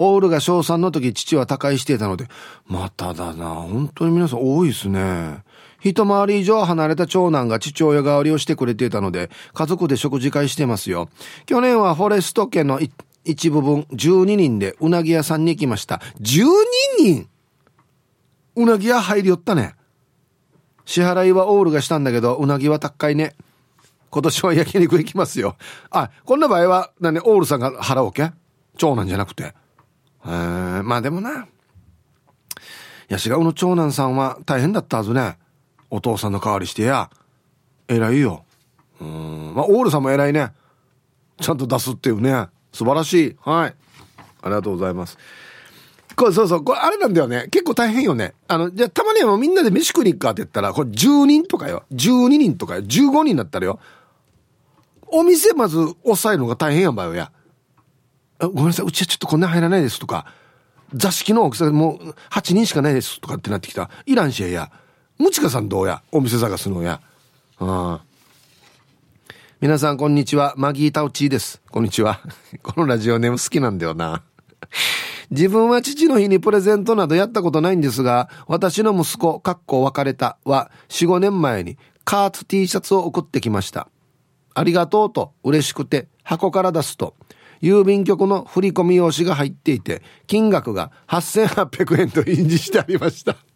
オールが小3の時父は他界していたので、まただな。本当に皆さん多いですね。一回り以上離れた長男が父親代わりをしてくれていたので、家族で食事会してますよ。去年はフォレスト家の一部分12人でうなぎ屋さんに行きました。12人うなぎ屋入りよったね。支払いはオールがしたんだけど、うなぎは高いね。今年は焼肉行きますよ。あ、こんな場合は、何、オールさんが払おうけ？長男じゃなくて。えー、まあでもな。ヤシガオの長男さんは大変だったはずね。お父さんの代わりしてや。偉いよ。うん。まあ、オールさんも偉いね。ちゃんと出すっていうね。素晴らしい。はい。ありがとうございます。これそうそう、これあれなんだよね。結構大変よね。あの、じゃたまにはもうみんなで飯食いに行くかって言ったら、これ10人とかよ。12人とかよ。15人だったらよ。お店まず抑えるのが大変やんばよや。ごめんなさい、うちはちょっとこんな入らないですとか、座敷の大きさもう8人しかないですとかってなってきた。いらんしやや。むちかさんどうや？お店探すのや。ああ。皆さんこんにちは。マギータウチーです。こんにちは。このラジオネーム好きなんだよな。自分は父の日にプレゼントなどやったことないんですが、私の息子、かっこ別れたは4、5年前にカーツ T シャツを送ってきました。ありがとうと嬉しくて箱から出すと、郵便局の振込用紙が入っていて、金額が8800円と印字してありました。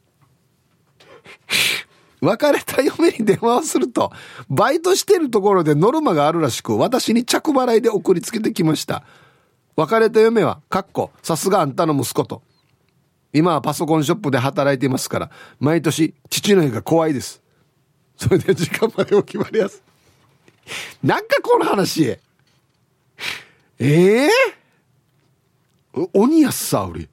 別れた嫁に電話をすると、バイトしてるところでノルマがあるらしく、私に着払いで送りつけてきました。別れた嫁は、かっこ、さすがあんたの息子と。今はパソコンショップで働いていますから、毎年、父の日が怖いです。それで時間までお決まりやす。なんかこの話。ええー、鬼やっさ、俺。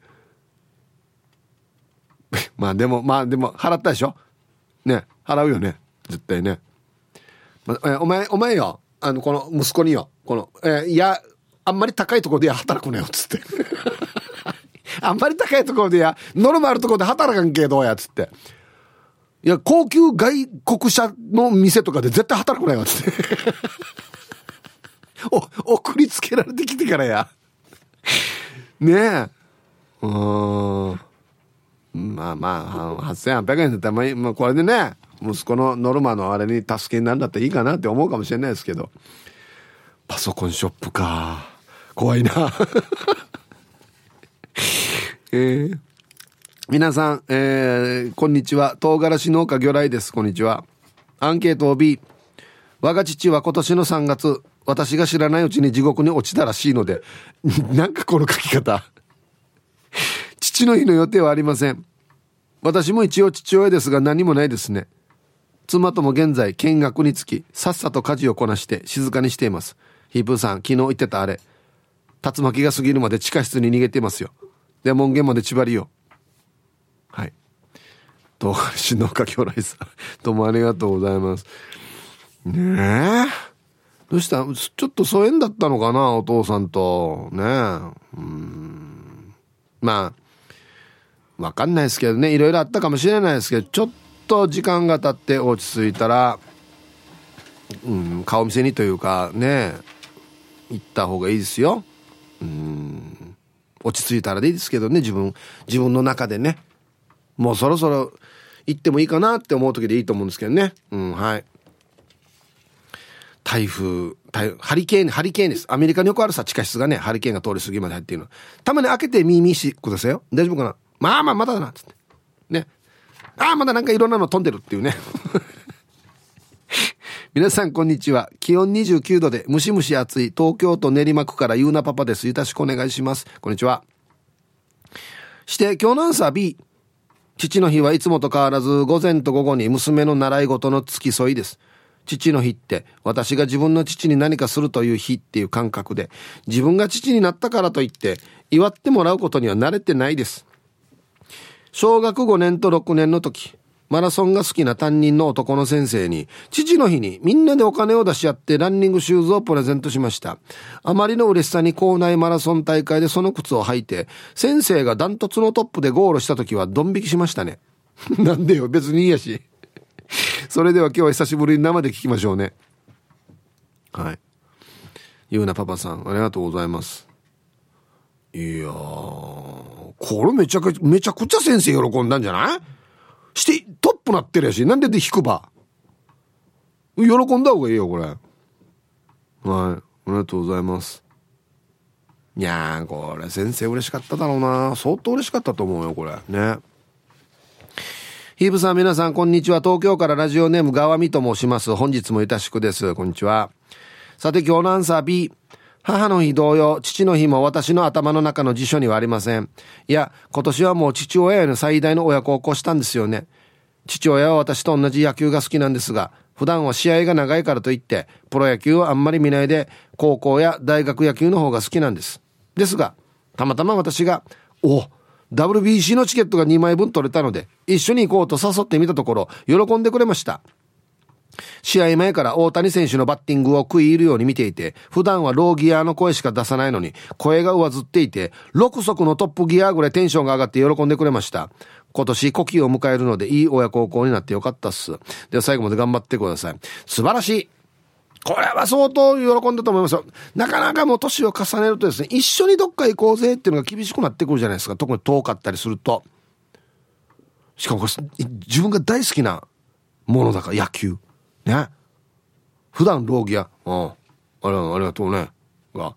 まあでも、まあでも、払ったでしょ？ね、払うよね。絶対ね。まえお前、お前よ、あの、この息子によ、この、えいや、あんまり高いところで働くなよ、つって。あんまり高いところでや、ノルマあるところで働かんけどや、つって。いや、高級外国車の店とかで絶対働くなよ、つって。お、送りつけられてきてからや。ねえ。うん。まあまあ、8800円だったら、まあ、これでね、息子のノルマのあれに助けになるんだったらいいかなって思うかもしれないですけど。パソコンショップか。怖いな えー、皆さん、えー、こんにちは。唐辛子農家魚雷です。こんにちは。アンケートを B。我が父は今年の3月、私が知らないうちに地獄に落ちたらしいので、なんかこの書き方。父の日の予定はありません。私も一応父親ですが何もないですね。妻とも現在見学につき、さっさと家事をこなして静かにしています。ヒープーさん、昨日言ってたあれ。竜巻が過ぎるまで地下室に逃げてますよ。で、門限まで縛りよ。はい。東海市農家兄弟さん。どうもありがとうございます。ねえ。どうした？ちょっと疎遠だったのかな？お父さんと。ねえ。うん。まあ、わかんないですけどね。いろいろあったかもしれないですけど、ちょっと時間が経って落ち着いたら、うん、顔見せにというかね、行った方がいいですよ。うん落ち着いたらでいいですけどね自分自分の中でねもうそろそろ行ってもいいかなって思う時でいいと思うんですけどねうんはい台風台風ハリケーンハリケーンですアメリカによくあるさ地下室がねハリケーンが通り過ぎまで入っているのたまに開けて耳してくださいよ大丈夫かな？まあまあまだだなってねああまだなんかいろんなの飛んでるっていうね 皆さんこんにちは。気温29度でムシムシ暑い東京都練馬区からゆうなパパです。よろしくお願いします。こんにちは。して、今日のアンサー B。父の日はいつもと変わらず午前と午後に娘の習い事の付き添いです。父の日って私が自分の父に何かするという日っていう感覚で自分が父になったからといって祝ってもらうことには慣れてないです小学5年と6年の時マラソンが好きな担任の男の先生に、父の日にみんなでお金を出し合ってランニングシューズをプレゼントしました。あまりの嬉しさに校内マラソン大会でその靴を履いて、先生がダントツのトップでゴールした時はドン引きしましたね。なんでよ、別にいいやし。それでは今日は久しぶりに生で聞きましょうね。はい。ゆうなパパさん、ありがとうございます。いやー、これめちゃくちゃ、めちゃくちゃ先生喜んだんじゃない？してトップなってるやしなんでで引くば？喜んだ方がいいよこれ。はい。ありがとうございます。いやーこれ先生嬉しかっただろうな。相当嬉しかったと思うよこれ。ね。ヒーブさん皆さんこんにちは。東京からラジオネーム川見と申します。本日もいたしくです。こんにちは。さて今日のアンサー B 母の日同様、父の日も私の頭の中の辞書にはありません。いや、今年はもう父親への最大の親孝行したんですよね。父親は私と同じ野球が好きなんですが、普段は試合が長いからといって、プロ野球はあんまり見ないで、高校や大学野球の方が好きなんです。ですが、たまたま私が、お WBC のチケットが2枚分取れたので、一緒に行こうと誘ってみたところ、喜んでくれました。試合前から大谷選手のバッティングを食い入るように見ていて、普段はローギアの声しか出さないのに、声が上ずっていて、6足のトップギアぐらいテンションが上がって喜んでくれました。今年古希を迎えるのでいい親孝行になってよかったっす。では最後まで頑張ってください。素晴らしいこれは相当喜んだと思いますよ。なかなかもう年を重ねるとですね、一緒にどっか行こうぜっていうのが厳しくなってくるじゃないですか。特に遠かったりすると。しかもこれ、自分が大好きなものだから、野球。ね。普段ローギア、うん。ありありがとうね。が。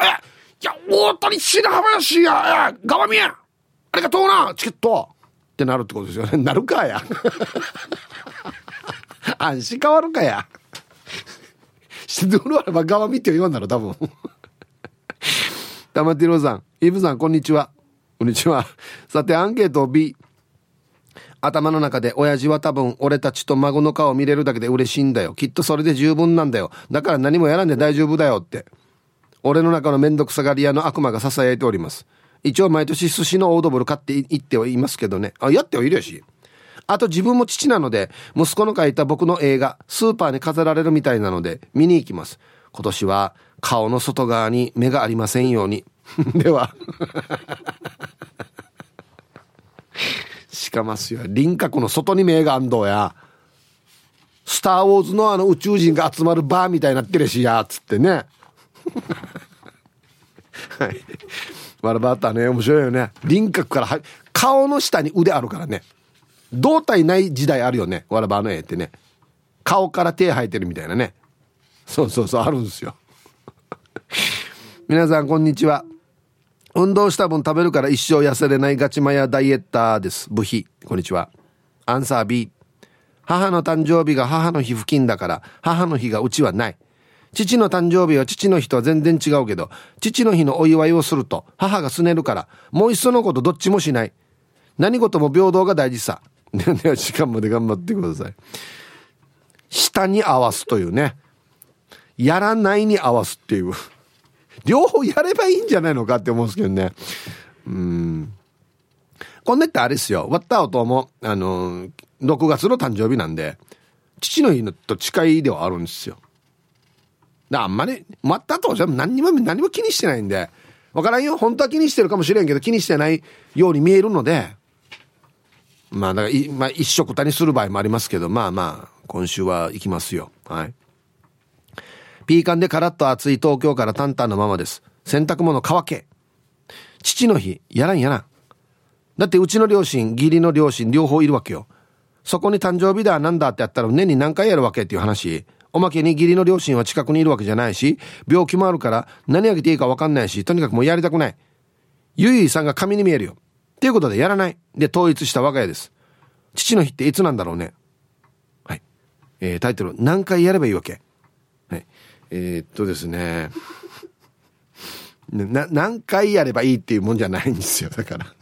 えいや、大谷白林や、や、ガバミや。ありがとうな、チケット。ってなるってことですよね。なるかや。安心変わるかや。し どるあればガバミって言わんだろ、多分。玉ティロさん、イブさん、こんにちは。こんにちは。さて、アンケート B。頭の中で親父は多分俺たちと孫の顔を見れるだけで嬉しいんだよ。きっとそれで十分なんだよ。だから何もやらんで大丈夫だよって。俺の中のめんどくさがり屋の悪魔が囁いております。一応毎年寿司のオードブル買っていってはいますけどね。あ、やってはいるやし。あと自分も父なので、息子の書いた僕の映画、スーパーに飾られるみたいなので、見に行きます。今年は顔の外側に目がありませんように。では。しかますよ。輪郭の外に目があんどうや。スター・ウォーズのあの宇宙人が集まるバーみたいになってるしや、つってね。はい。わらばったね、面白いよね。輪郭からは、顔の下に腕あるからね。胴体ない時代あるよね。わらばの絵ってね。顔から手生えてるみたいなね。そうそうそう、あるんですよ。皆さん、こんにちは。運動した分食べるから一生痩せれないガチマヤダイエッターです。部費。こんにちは。アンサー B。母の誕生日が母の日付近だから母の日がうちはない。父の誕生日は父の日とは全然違うけど、父の日のお祝いをすると母がすねるから、もういっそのことどっちもしない。何事も平等が大事さ。では時間まで頑張ってください。下に合わすというね。やらないに合わすっていう。両方やればいいんじゃないのかって思うんですけどね。うん。こんなってあれですよ。割った音も、あの、6月の誕生日なんで、父の日と近いではあるんですよ。だあんまり、割った後じゃ何にも、何も気にしてないんで、わからんよ。本当は気にしてるかもしれんけど、気にしてないように見えるので、まあ、だから、まあ、一食たにする場合もありますけど、まあまあ、今週は行きますよ。はい。ピーカンでカラッと暑い東京からタンタンのままです。洗濯物乾け。父の日、やらんやらん。だってうちの両親、義理の両親両方いるわけよ。そこに誕生日だなんだってやったら年に何回やるわけっていう話。おまけに義理の両親は近くにいるわけじゃないし、病気もあるから何あげていいか分かんないし、とにかくもうやりたくない。ゆいさんが神に見えるよ。っていうことでやらない。で統一した我が家です。父の日っていつなんだろうね。はい。えー、タイトル、何回やればいいわけ？えー、っとですね。な、何回やればいいっていうもんじゃないんですよ。だから。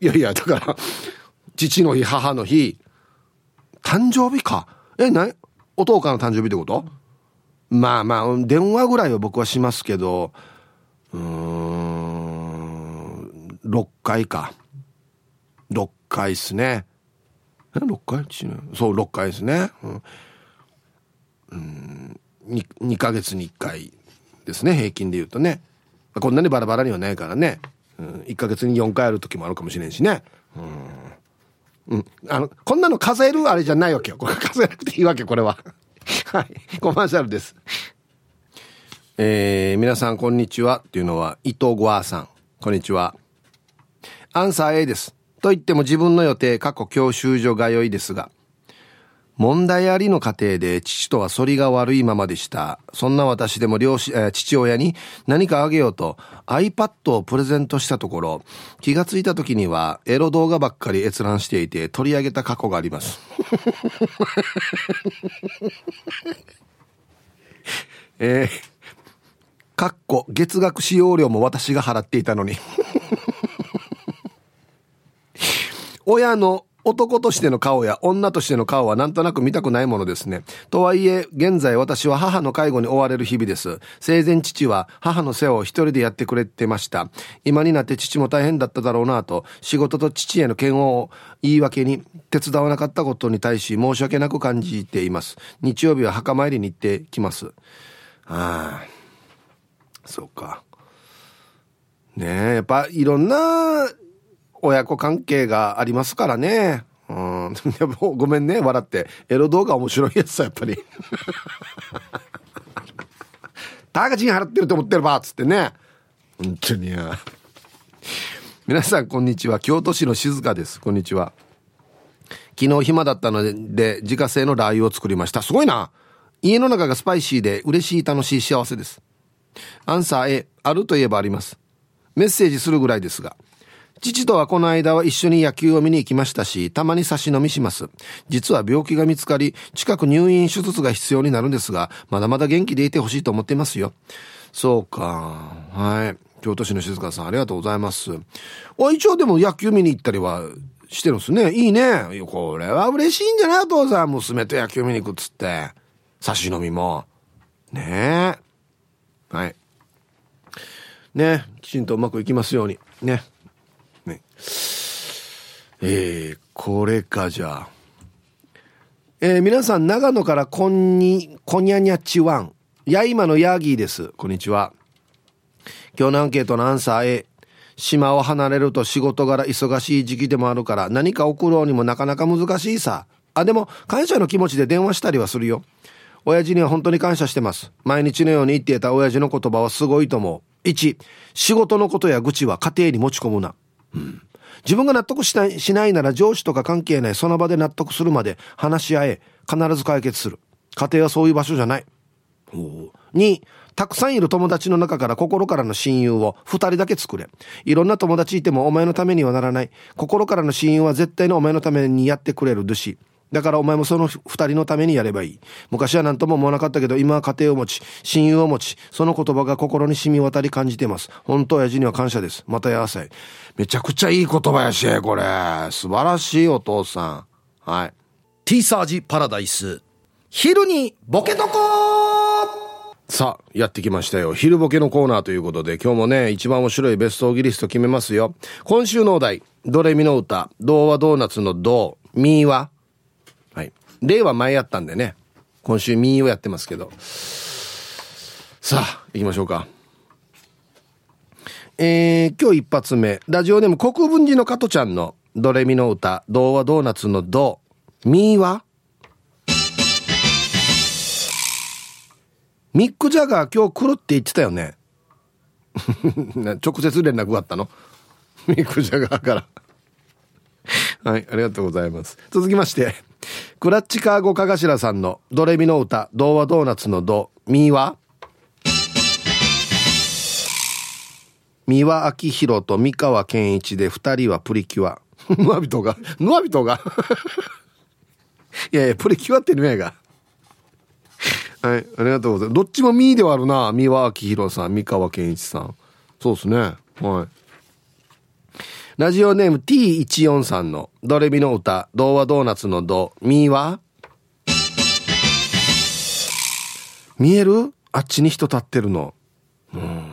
いやいや、だから、父の日、母の日、誕生日か？え、なお父かの誕生日ってこと？まあまあ、電話ぐらいは僕はしますけど、うーん、6回か。6回っすね。え、6回？そう、6回ですね。うん。うん2、2ヶ月に1回ですね、平均で言うとね。こんなにバラバラにはないからね。うん、1ヶ月に4回ある時もあるかもしれんしね。うん。うん。あの、こんなの数えるあれじゃないわけよ。これ数えなくていいわけ、これは。はい。コマーシャルです。えー、皆さんこんにちはっていうのは伊藤ゴアさん。こんにちは。アンサー A です。と言っても自分の予定、過去教習所通いですが、問題ありの家庭で父とは反りが悪いままでした。そんな私でも両親、父親に何かあげようと iPad をプレゼントしたところ、気がついた時にはエロ動画ばっかり閲覧していて取り上げた過去があります。えー、かっこ月額使用料も私が払っていたのに 親の男としての顔や女としての顔はなんとなく見たくないものですね。とはいえ、現在私は母の介護に追われる日々です。生前父は母の世話を一人でやってくれてました。今になって父も大変だっただろうなと、仕事と父への嫌悪を言い訳に手伝わなかったことに対し申し訳なく感じています。日曜日は墓参りに行ってきます。ああ、そうか。ねえ、やっぱいろんな親子関係がありますからね。うん。ごめんね、笑って。エロ動画面白いやつさ、やっぱり。たか賃払ってると思ってるばっつってね。本当にや。皆さん、こんにちは。京都市の静香です。こんにちは。昨日暇だったので、で自家製のラー油を作りました。すごいな。家の中がスパイシーで嬉しい、楽しい、幸せです。アンサー A、あるといえばあります。メッセージするぐらいですが、父とはこの間は一緒に野球を見に行きましたし、たまに差し飲みします。実は病気が見つかり、近く入院手術が必要になるんですが、まだまだ元気でいてほしいと思っていますよ。そうか。はい。京都市の静香さん、ありがとうございます。あ、一応でも野球見に行ったりはしてるんですね。いいね。これは嬉しいんじゃないお父さん。娘と野球見に行くっつって。差し飲みも。ねえ。はい。ねきちんとうまくいきますように。ね。ね。えー、これかじゃあ。えー、皆さん、長野からこんに、こにゃにゃちわん。やいまのヤギーです。こんにちは。今日のアンケートのアンサー A。島を離れると仕事柄忙しい時期でもあるから何か送ろうにもなかなか難しいさ。あ、でも感謝の気持ちで電話したりはするよ。親父には本当に感謝してます。毎日のように言っていた親父の言葉はすごいと思う。1、仕事のことや愚痴は家庭に持ち込むな。うん。自分が納得しないしないなら上司とか関係ないその場で納得するまで話し合え必ず解決する。家庭はそういう場所じゃない。2たくさんいる友達の中から心からの親友を2人だけ作れ。いろんな友達いてもお前のためにはならない。心からの親友は絶対にお前のためにやってくれるドゥシだからお前もその二人のためにやればいい。昔は何とも思わなかったけど、今は家庭を持ち、親友を持ち、その言葉が心に染み渡り感じてます。本当親父には感謝です。またやらさい。めちゃくちゃいい言葉やし、これ。素晴らしいお父さん。はい。T サージパラダイス。昼にボケとこさあ、やってきましたよ。昼ボケのコーナーということで、今日もね、一番面白いベストオギリスト決めますよ。今週のお題、ドレミの歌、童話ドーナツの童、ミーは？例は前やったんでね、今週民をやってますけど。さあ、行きましょうか。えー、今日一発目、ラジオネーム国分寺の加トちゃんのドレミの歌、童話ドーナツのド、ミーはミック・ジャガー今日来るって言ってたよね。直接連絡があったの？ミック・ジャガーからはい、ありがとうございます。続きまして、クラッチカーゴかがしらさんのドレミの歌、童話ドーナツのド、ミーは？三輪明宏と三河健一で二人はプリキュア。ヌアビトが、ヌアビトが いやいや、プリキュアってぬやが。はい、ありがとうございます。どっちもミーではあるな。三輪明宏さん、三河健一さん。そうですね。はい。ラジオネーム T14 さんのドレミの歌、童話ドーナツのド、ミーは？見える？あっちに人立ってるの。うん。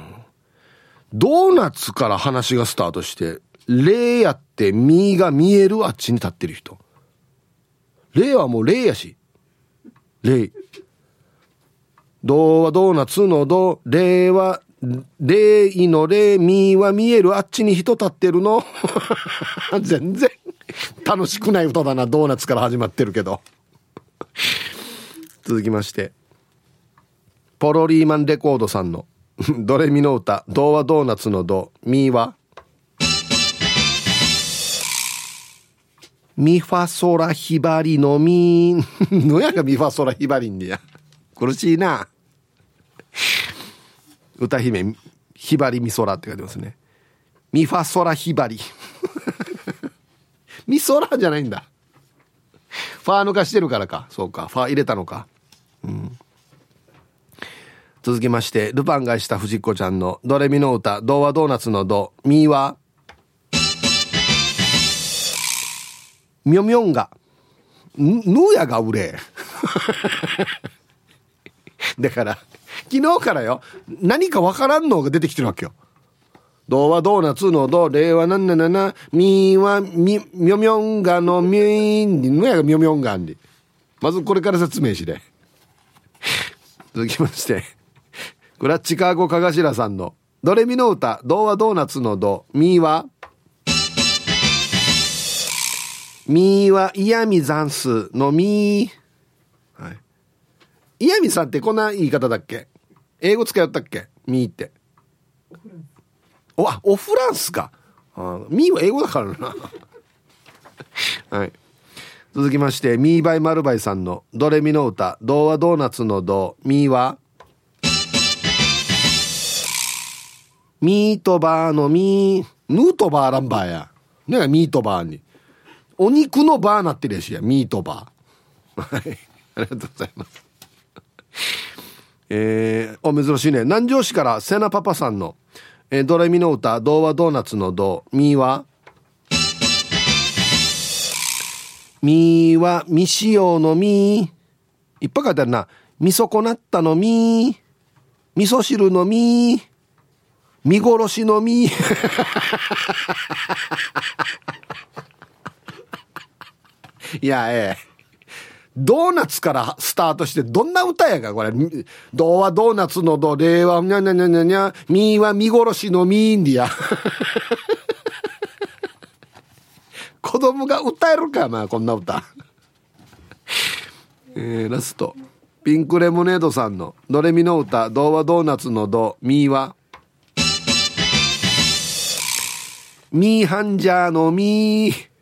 ドーナツから話がスタートして、レイやってミーが見える？あっちに立ってる人。レイはもうレイやし。レイ。ドはドーナツのド、レイは、レイのレ、ミーは見えるあっちに人立ってるの？全然楽しくない歌だな。ドーナツから始まってるけど。続きまして。ポロリーマンレコードさんのドレミの歌、童話ドーナツのド、ミーは？ミファソラヒバリのミー。のやがミファソラヒバリんでや。苦しいな。歌姫、ヒバリミソラって書いてますね。ミファソラヒバリ。ミソラじゃないんだ。ファー抜かしてるからか。そうか。ファー入れたのか。うん。続きまして、ルパンがした藤子ちゃんのドレミの歌、童話ドーナツのド、ミーは、みょみょんが、ぬやが売れ。だから、昨日からよ、何かわからんのが出てきてるわけよ。童話ドーナツのド、令和なんななな、みはみ、みょみょんがのみーんに、ぬやがみょみょんがんに。まずこれから説明しで。続きまして。クラッチカーゴかがしらさんの、ドレミの歌、童話ドーナツのド、ミーは、ミーは嫌味残数のミー。はい。嫌味さんってこんな言い方だっけ？英語使いよったっけ？ミーって。お、あ、オフランスか。あミーは英語だからな。はい。続きまして、ミーバイマルバイさんのドレミの歌、童話ドーナツのド、ミーは、ミートバーのミー、ヌートバーランバーや。ねミートバーに。お肉のバーなってるやしや、ミートバー。はい。ありがとうございます。えー、お、珍しいね。南城市からセナパパさんの、えー、ドレミの歌、童話ドーナツのド、ミは、ミーは未使用のミ。いっぱい書いてあるな。味噌粉ったのミー。味噌汁のミー。見殺しの実 いやええドーナツからスタートしてどんな歌やかこれ。童話ドーナツのド、令和、にゃにゃにゃにゃにゃ、みは見殺しのみんでや。子供が歌えるかな、こんな歌。えー、ラスト。ピンクレモネードさんのドレミの歌、童話ドーナツのド、ミーは、ミーハンジャーのミー。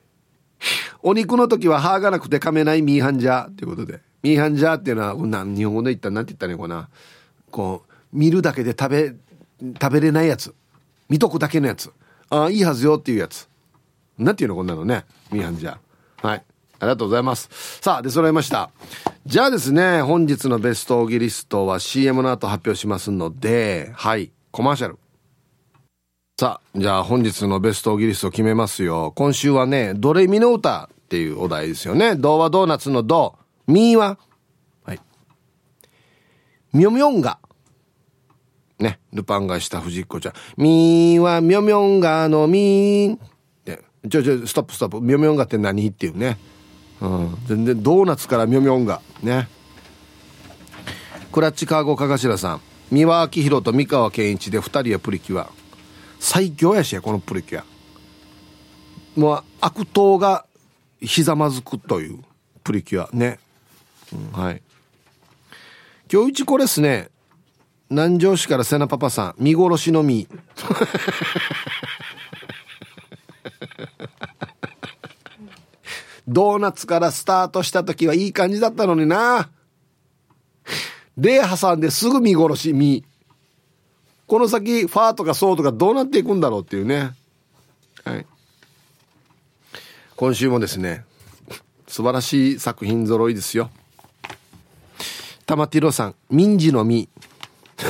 お肉の時は歯がなくて噛めないミーハンジャーっていうことで。ミーハンジャーっていうのは、な日本語で言ったら何て言ったらいいのかな。こう、見るだけで食べ、食べれないやつ。見とくだけのやつ。ああ、いいはずよっていうやつ。なんていうのこんなのね。ミーハンジャー。はい。ありがとうございます。さあ、出揃いました。じゃあですね、本日のベストオギリストは CM の後発表しますので、はい、コマーシャル。さあ、じゃあ本日のベストギリスト決めますよ。今週はね、ドレミの歌っていうお題ですよね。ドはドーナツのド、ミーは、はい。ミョミョンガ。ね、ルパンがした藤子ちゃん。ミーはミョミョンガのミー。で、ちょちょ、ストップストップ。ミョミョンガって何っていうね。うん。全然ドーナツからミョミョンガ。ね。クラッチカーゴかがしらさん。三輪明宏と三河健一で二人はプリキュア。最強やしやこのプリキュアもう悪党がひざまずくというプリキュアね、うん、はい。今日一これっすね。南城市から瀬名パパさん見殺しの実 ドーナツからスタートした時はいい感じだったのにな。で挟んですぐ見殺し実この先、ファーとかソーとかどうなっていくんだろうっていうね。はい。今週もですね、素晴らしい作品揃いですよ。玉ティロさん、民事の実。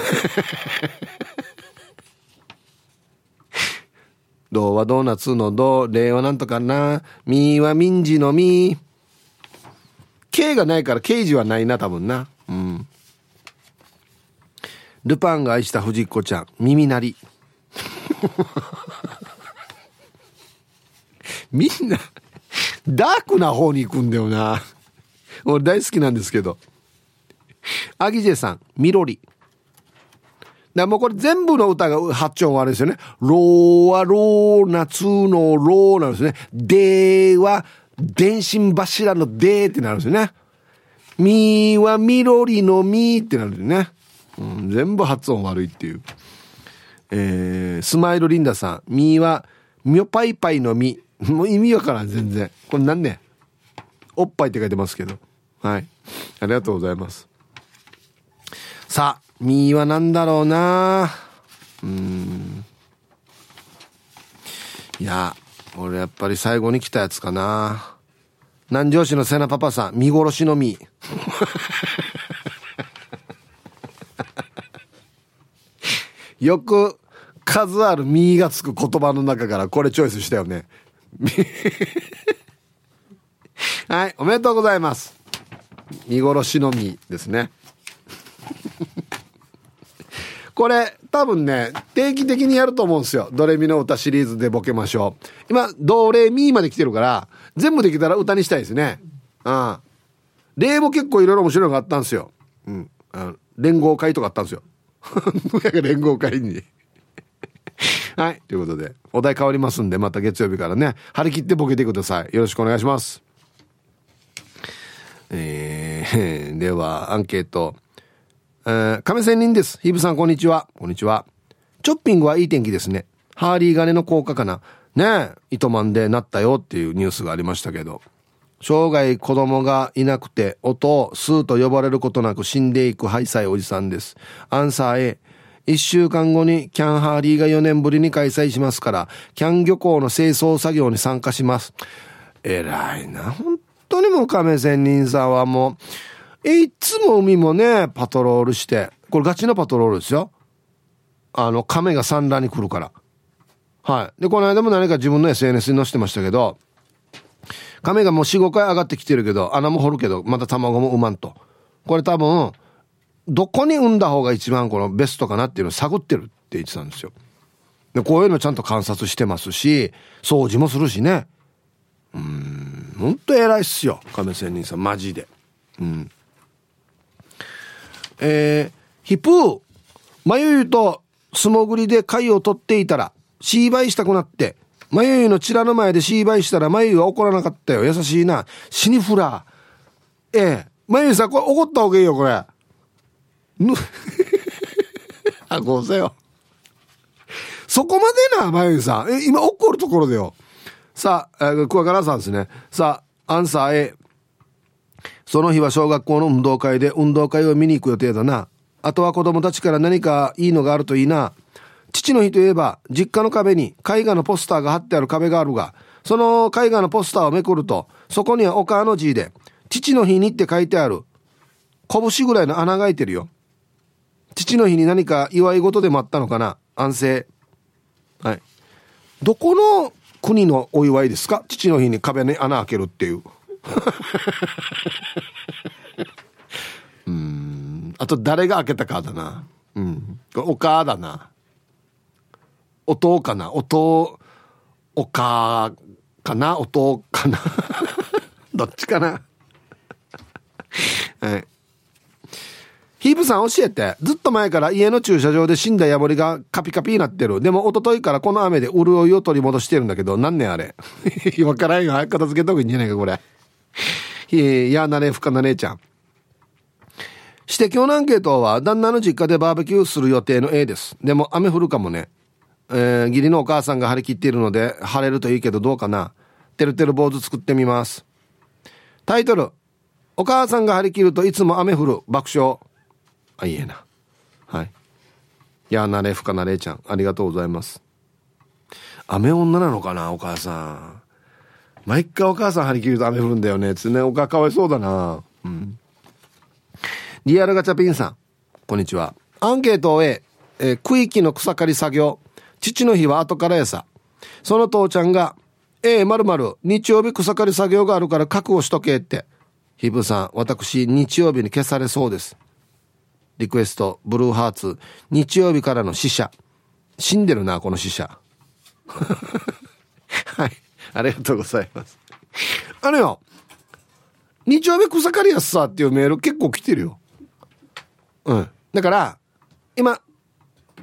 うはドーナツのどう、令はなんとかな、みは民事のみ。K がないから刑事はないな、多分な。うん。ルパンが愛した藤子ちゃん、耳鳴り。みんな、ダークな方に行くんだよな。俺大好きなんですけど。アギジェさん、ミロリ。だもうこれ全部の歌が発音悪いですよね。ローはロー、夏のローなんですね。では、電信柱のでってなるんですよね。みは緑のみってなるんですよね。うん、全部発音悪いっていう。えー、スマイルリンダさん。みは、みょぱいぱいのみ。もう意味わからん、全然。これ何ねおっぱいって書いてますけど。はい。ありがとうございます。さあ、みーは何だろうな？うん。いや、俺やっぱり最後に来たやつかな。南城市の瀬名パパさん、見殺しのみ。よく数ある「み」がつく言葉の中からこれチョイスしたよね。はい、おめでとうございます。見殺しのみですね。これ多分ね定期的にやると思うんですよ。ドレミの歌シリーズでボケましょう。今ドレミまで来てるから全部できたら歌にしたいですね。うん。例も結構いろいろ面白いのがあったんですよ。うん。あの連合会とかあったんですよ。連合会に。はいということでお題変わりますんでまた月曜日からね張り切ってボケてくださいよろしくお願いしますえー、ではアンケートえー、亀仙人です。ヒブさん、こんにちは。こんにちは。チョッピングはいい天気ですね。ハーリー金の効果かな。ねえ、糸満でなったよっていうニュースがありましたけど。生涯子供がいなくて、音をスーと呼ばれることなく死んでいくハイサイおじさんです。アンサー A。一週間後にキャンハーリーが4年ぶりに開催しますから、キャン漁港の清掃作業に参加します。偉いな。本当にもう亀仙人さんはもう、いつも海もね、パトロールして、これガチのパトロールですよ。あの、亀が産卵に来るから。はい。で、この間も何か自分の SNS に載せてましたけど、亀がもう4、5回上がってきてるけど、穴も掘るけど、また卵も産まんと。これ多分、どこに産んだ方が一番このベストかなっていうのを探ってるって言ってたんですよ。で、こういうのちゃんと観察してますし、掃除もするしね。うん、ほんと偉いっすよ。亀仙人さん、マジで。うん。えー、ヒプー、まゆと素潜りで貝を取っていたら、シーバイしたくなって、まゆゆのチラの前でシーバイしたら、まゆゆは怒らなかったよ。優しいな。死にフラー。ええまゆゆさん、これ怒った方がいいよ、これ。ぬ、あ、ごせよ。そこまでな、まゆさん。え、今怒るところだよ。さあ、えー、クワガラさんですね。さあ、アンサー A。その日は小学校の運動会で運動会を見に行く予定だな。あとは子供たちから何かいいのがあるといいな。父の日といえば、実家の壁に絵画のポスターが貼ってある壁があるが、その絵画のポスターをめくると、そこにはお母の字で、父の日にって書いてある。拳ぐらいの穴が開いてるよ。父の日に何か祝い事でもあったのかな？安静。はい。どこの国のお祝いですか？父の日に壁に穴開けるっていう。うん。あと誰が開けたかだな。うん。おかだな。おとかな？おとおかかな？おとかな？どっちかな？はい。ヒープさん教えて。ずっと前から家の駐車場で死んだヤモリがカピカピになってる。でも一昨日からこの雨で潤いを取り戻してるんだけど、何年あれ？わからんよ。片付けた方がいいんじゃないか、これ。いやなね、ふかな姉ちゃん。指摘のアンケートは、旦那の実家でバーベキューする予定の A です。でも雨降るかもね。えー、義理のお母さんが張り切っているので、晴れるといいけどどうかな。てるてる坊主作ってみます。タイトル。お母さんが張り切るといつも雨降る。爆笑。あ、いえな。はい。いやなれ、ふかなれちゃん。ありがとうございます。雨女なのかな、お母さん。毎回お母さん張り切ると雨降るんだよね。つね、お母かわいそうだな。うん。リアルガチャピンさん。こんにちは。アンケートを終え、えー、区域の草刈り作業。父の日は後からやさ。その父ちゃんが、ええ、まるまる、日曜日草刈り作業があるから覚悟しとけって。ヒブさん、私、日曜日に消されそうです。リクエスト、ブルーハーツ、日曜日からの死者。死んでるな、この死者。はい。ありがとうございます。あのよ、日曜日草刈りやすさっていうメール結構来てるよ。うん。だから、今、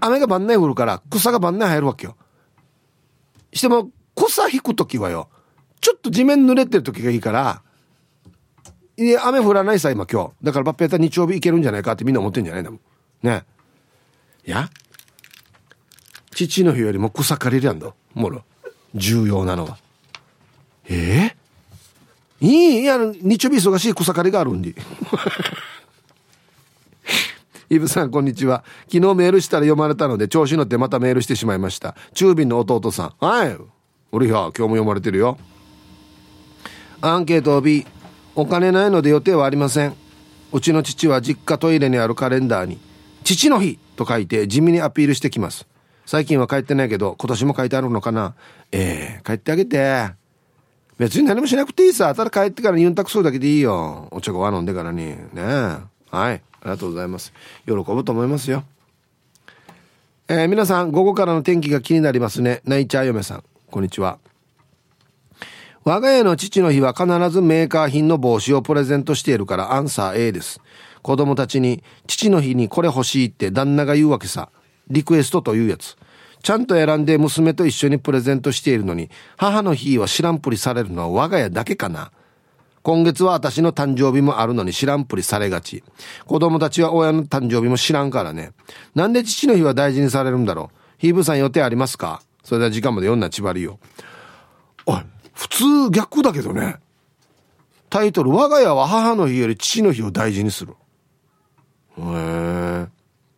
雨が晩内降るから草が晩内入るわけよ。しても、草引くときはよ、ちょっと地面濡れてる時がいいから、いや、雨降らないさ、今今日。だからバッペータ日曜日行けるんじゃないかってみんな思ってんじゃないの？ね。いや、父の日よりも草刈りやんだ。もろ。重要なのは。ええー、いい、いや、日曜日忙しい草刈りがあるんで。イブさん、こんにちは。昨日メールしたら読まれたので、調子乗ってまたメールしてしまいました。中便の弟さん。はい。俺や、今日も読まれてるよ。アンケート B。お金ないので予定はありません。うちの父は実家トイレにあるカレンダーに、父の日と書いて地味にアピールしてきます。最近は帰ってないけど、今年も書いてあるのかなええー、帰ってあげて。別に何もしなくていいさ。ただ帰ってからユンタクするだけでいいよ。お茶ごは飲んでからに。ねえ。はい。ありがとうございます。喜ぶと思いますよ。えー、皆さん、午後からの天気が気になりますね。ナイチャー嫁さん、こんにちは。我が家の父の日は必ずメーカー品の帽子をプレゼントしているからアンサー A です。子供たちに父の日にこれ欲しいって旦那が言うわけさ。リクエストというやつ。ちゃんと選んで娘と一緒にプレゼントしているのに、母の日は知らんぷりされるのは我が家だけかな。今月は私の誕生日もあるのに知らんぷりされがち。子供たちは親の誕生日も知らんからね。なんで父の日は大事にされるんだろう。ヒーブさん予定ありますか？それでは時間まで読んだちばりよ。おい、普通逆だけどね。タイトル、我が家は母の日より父の日を大事にする。へえ。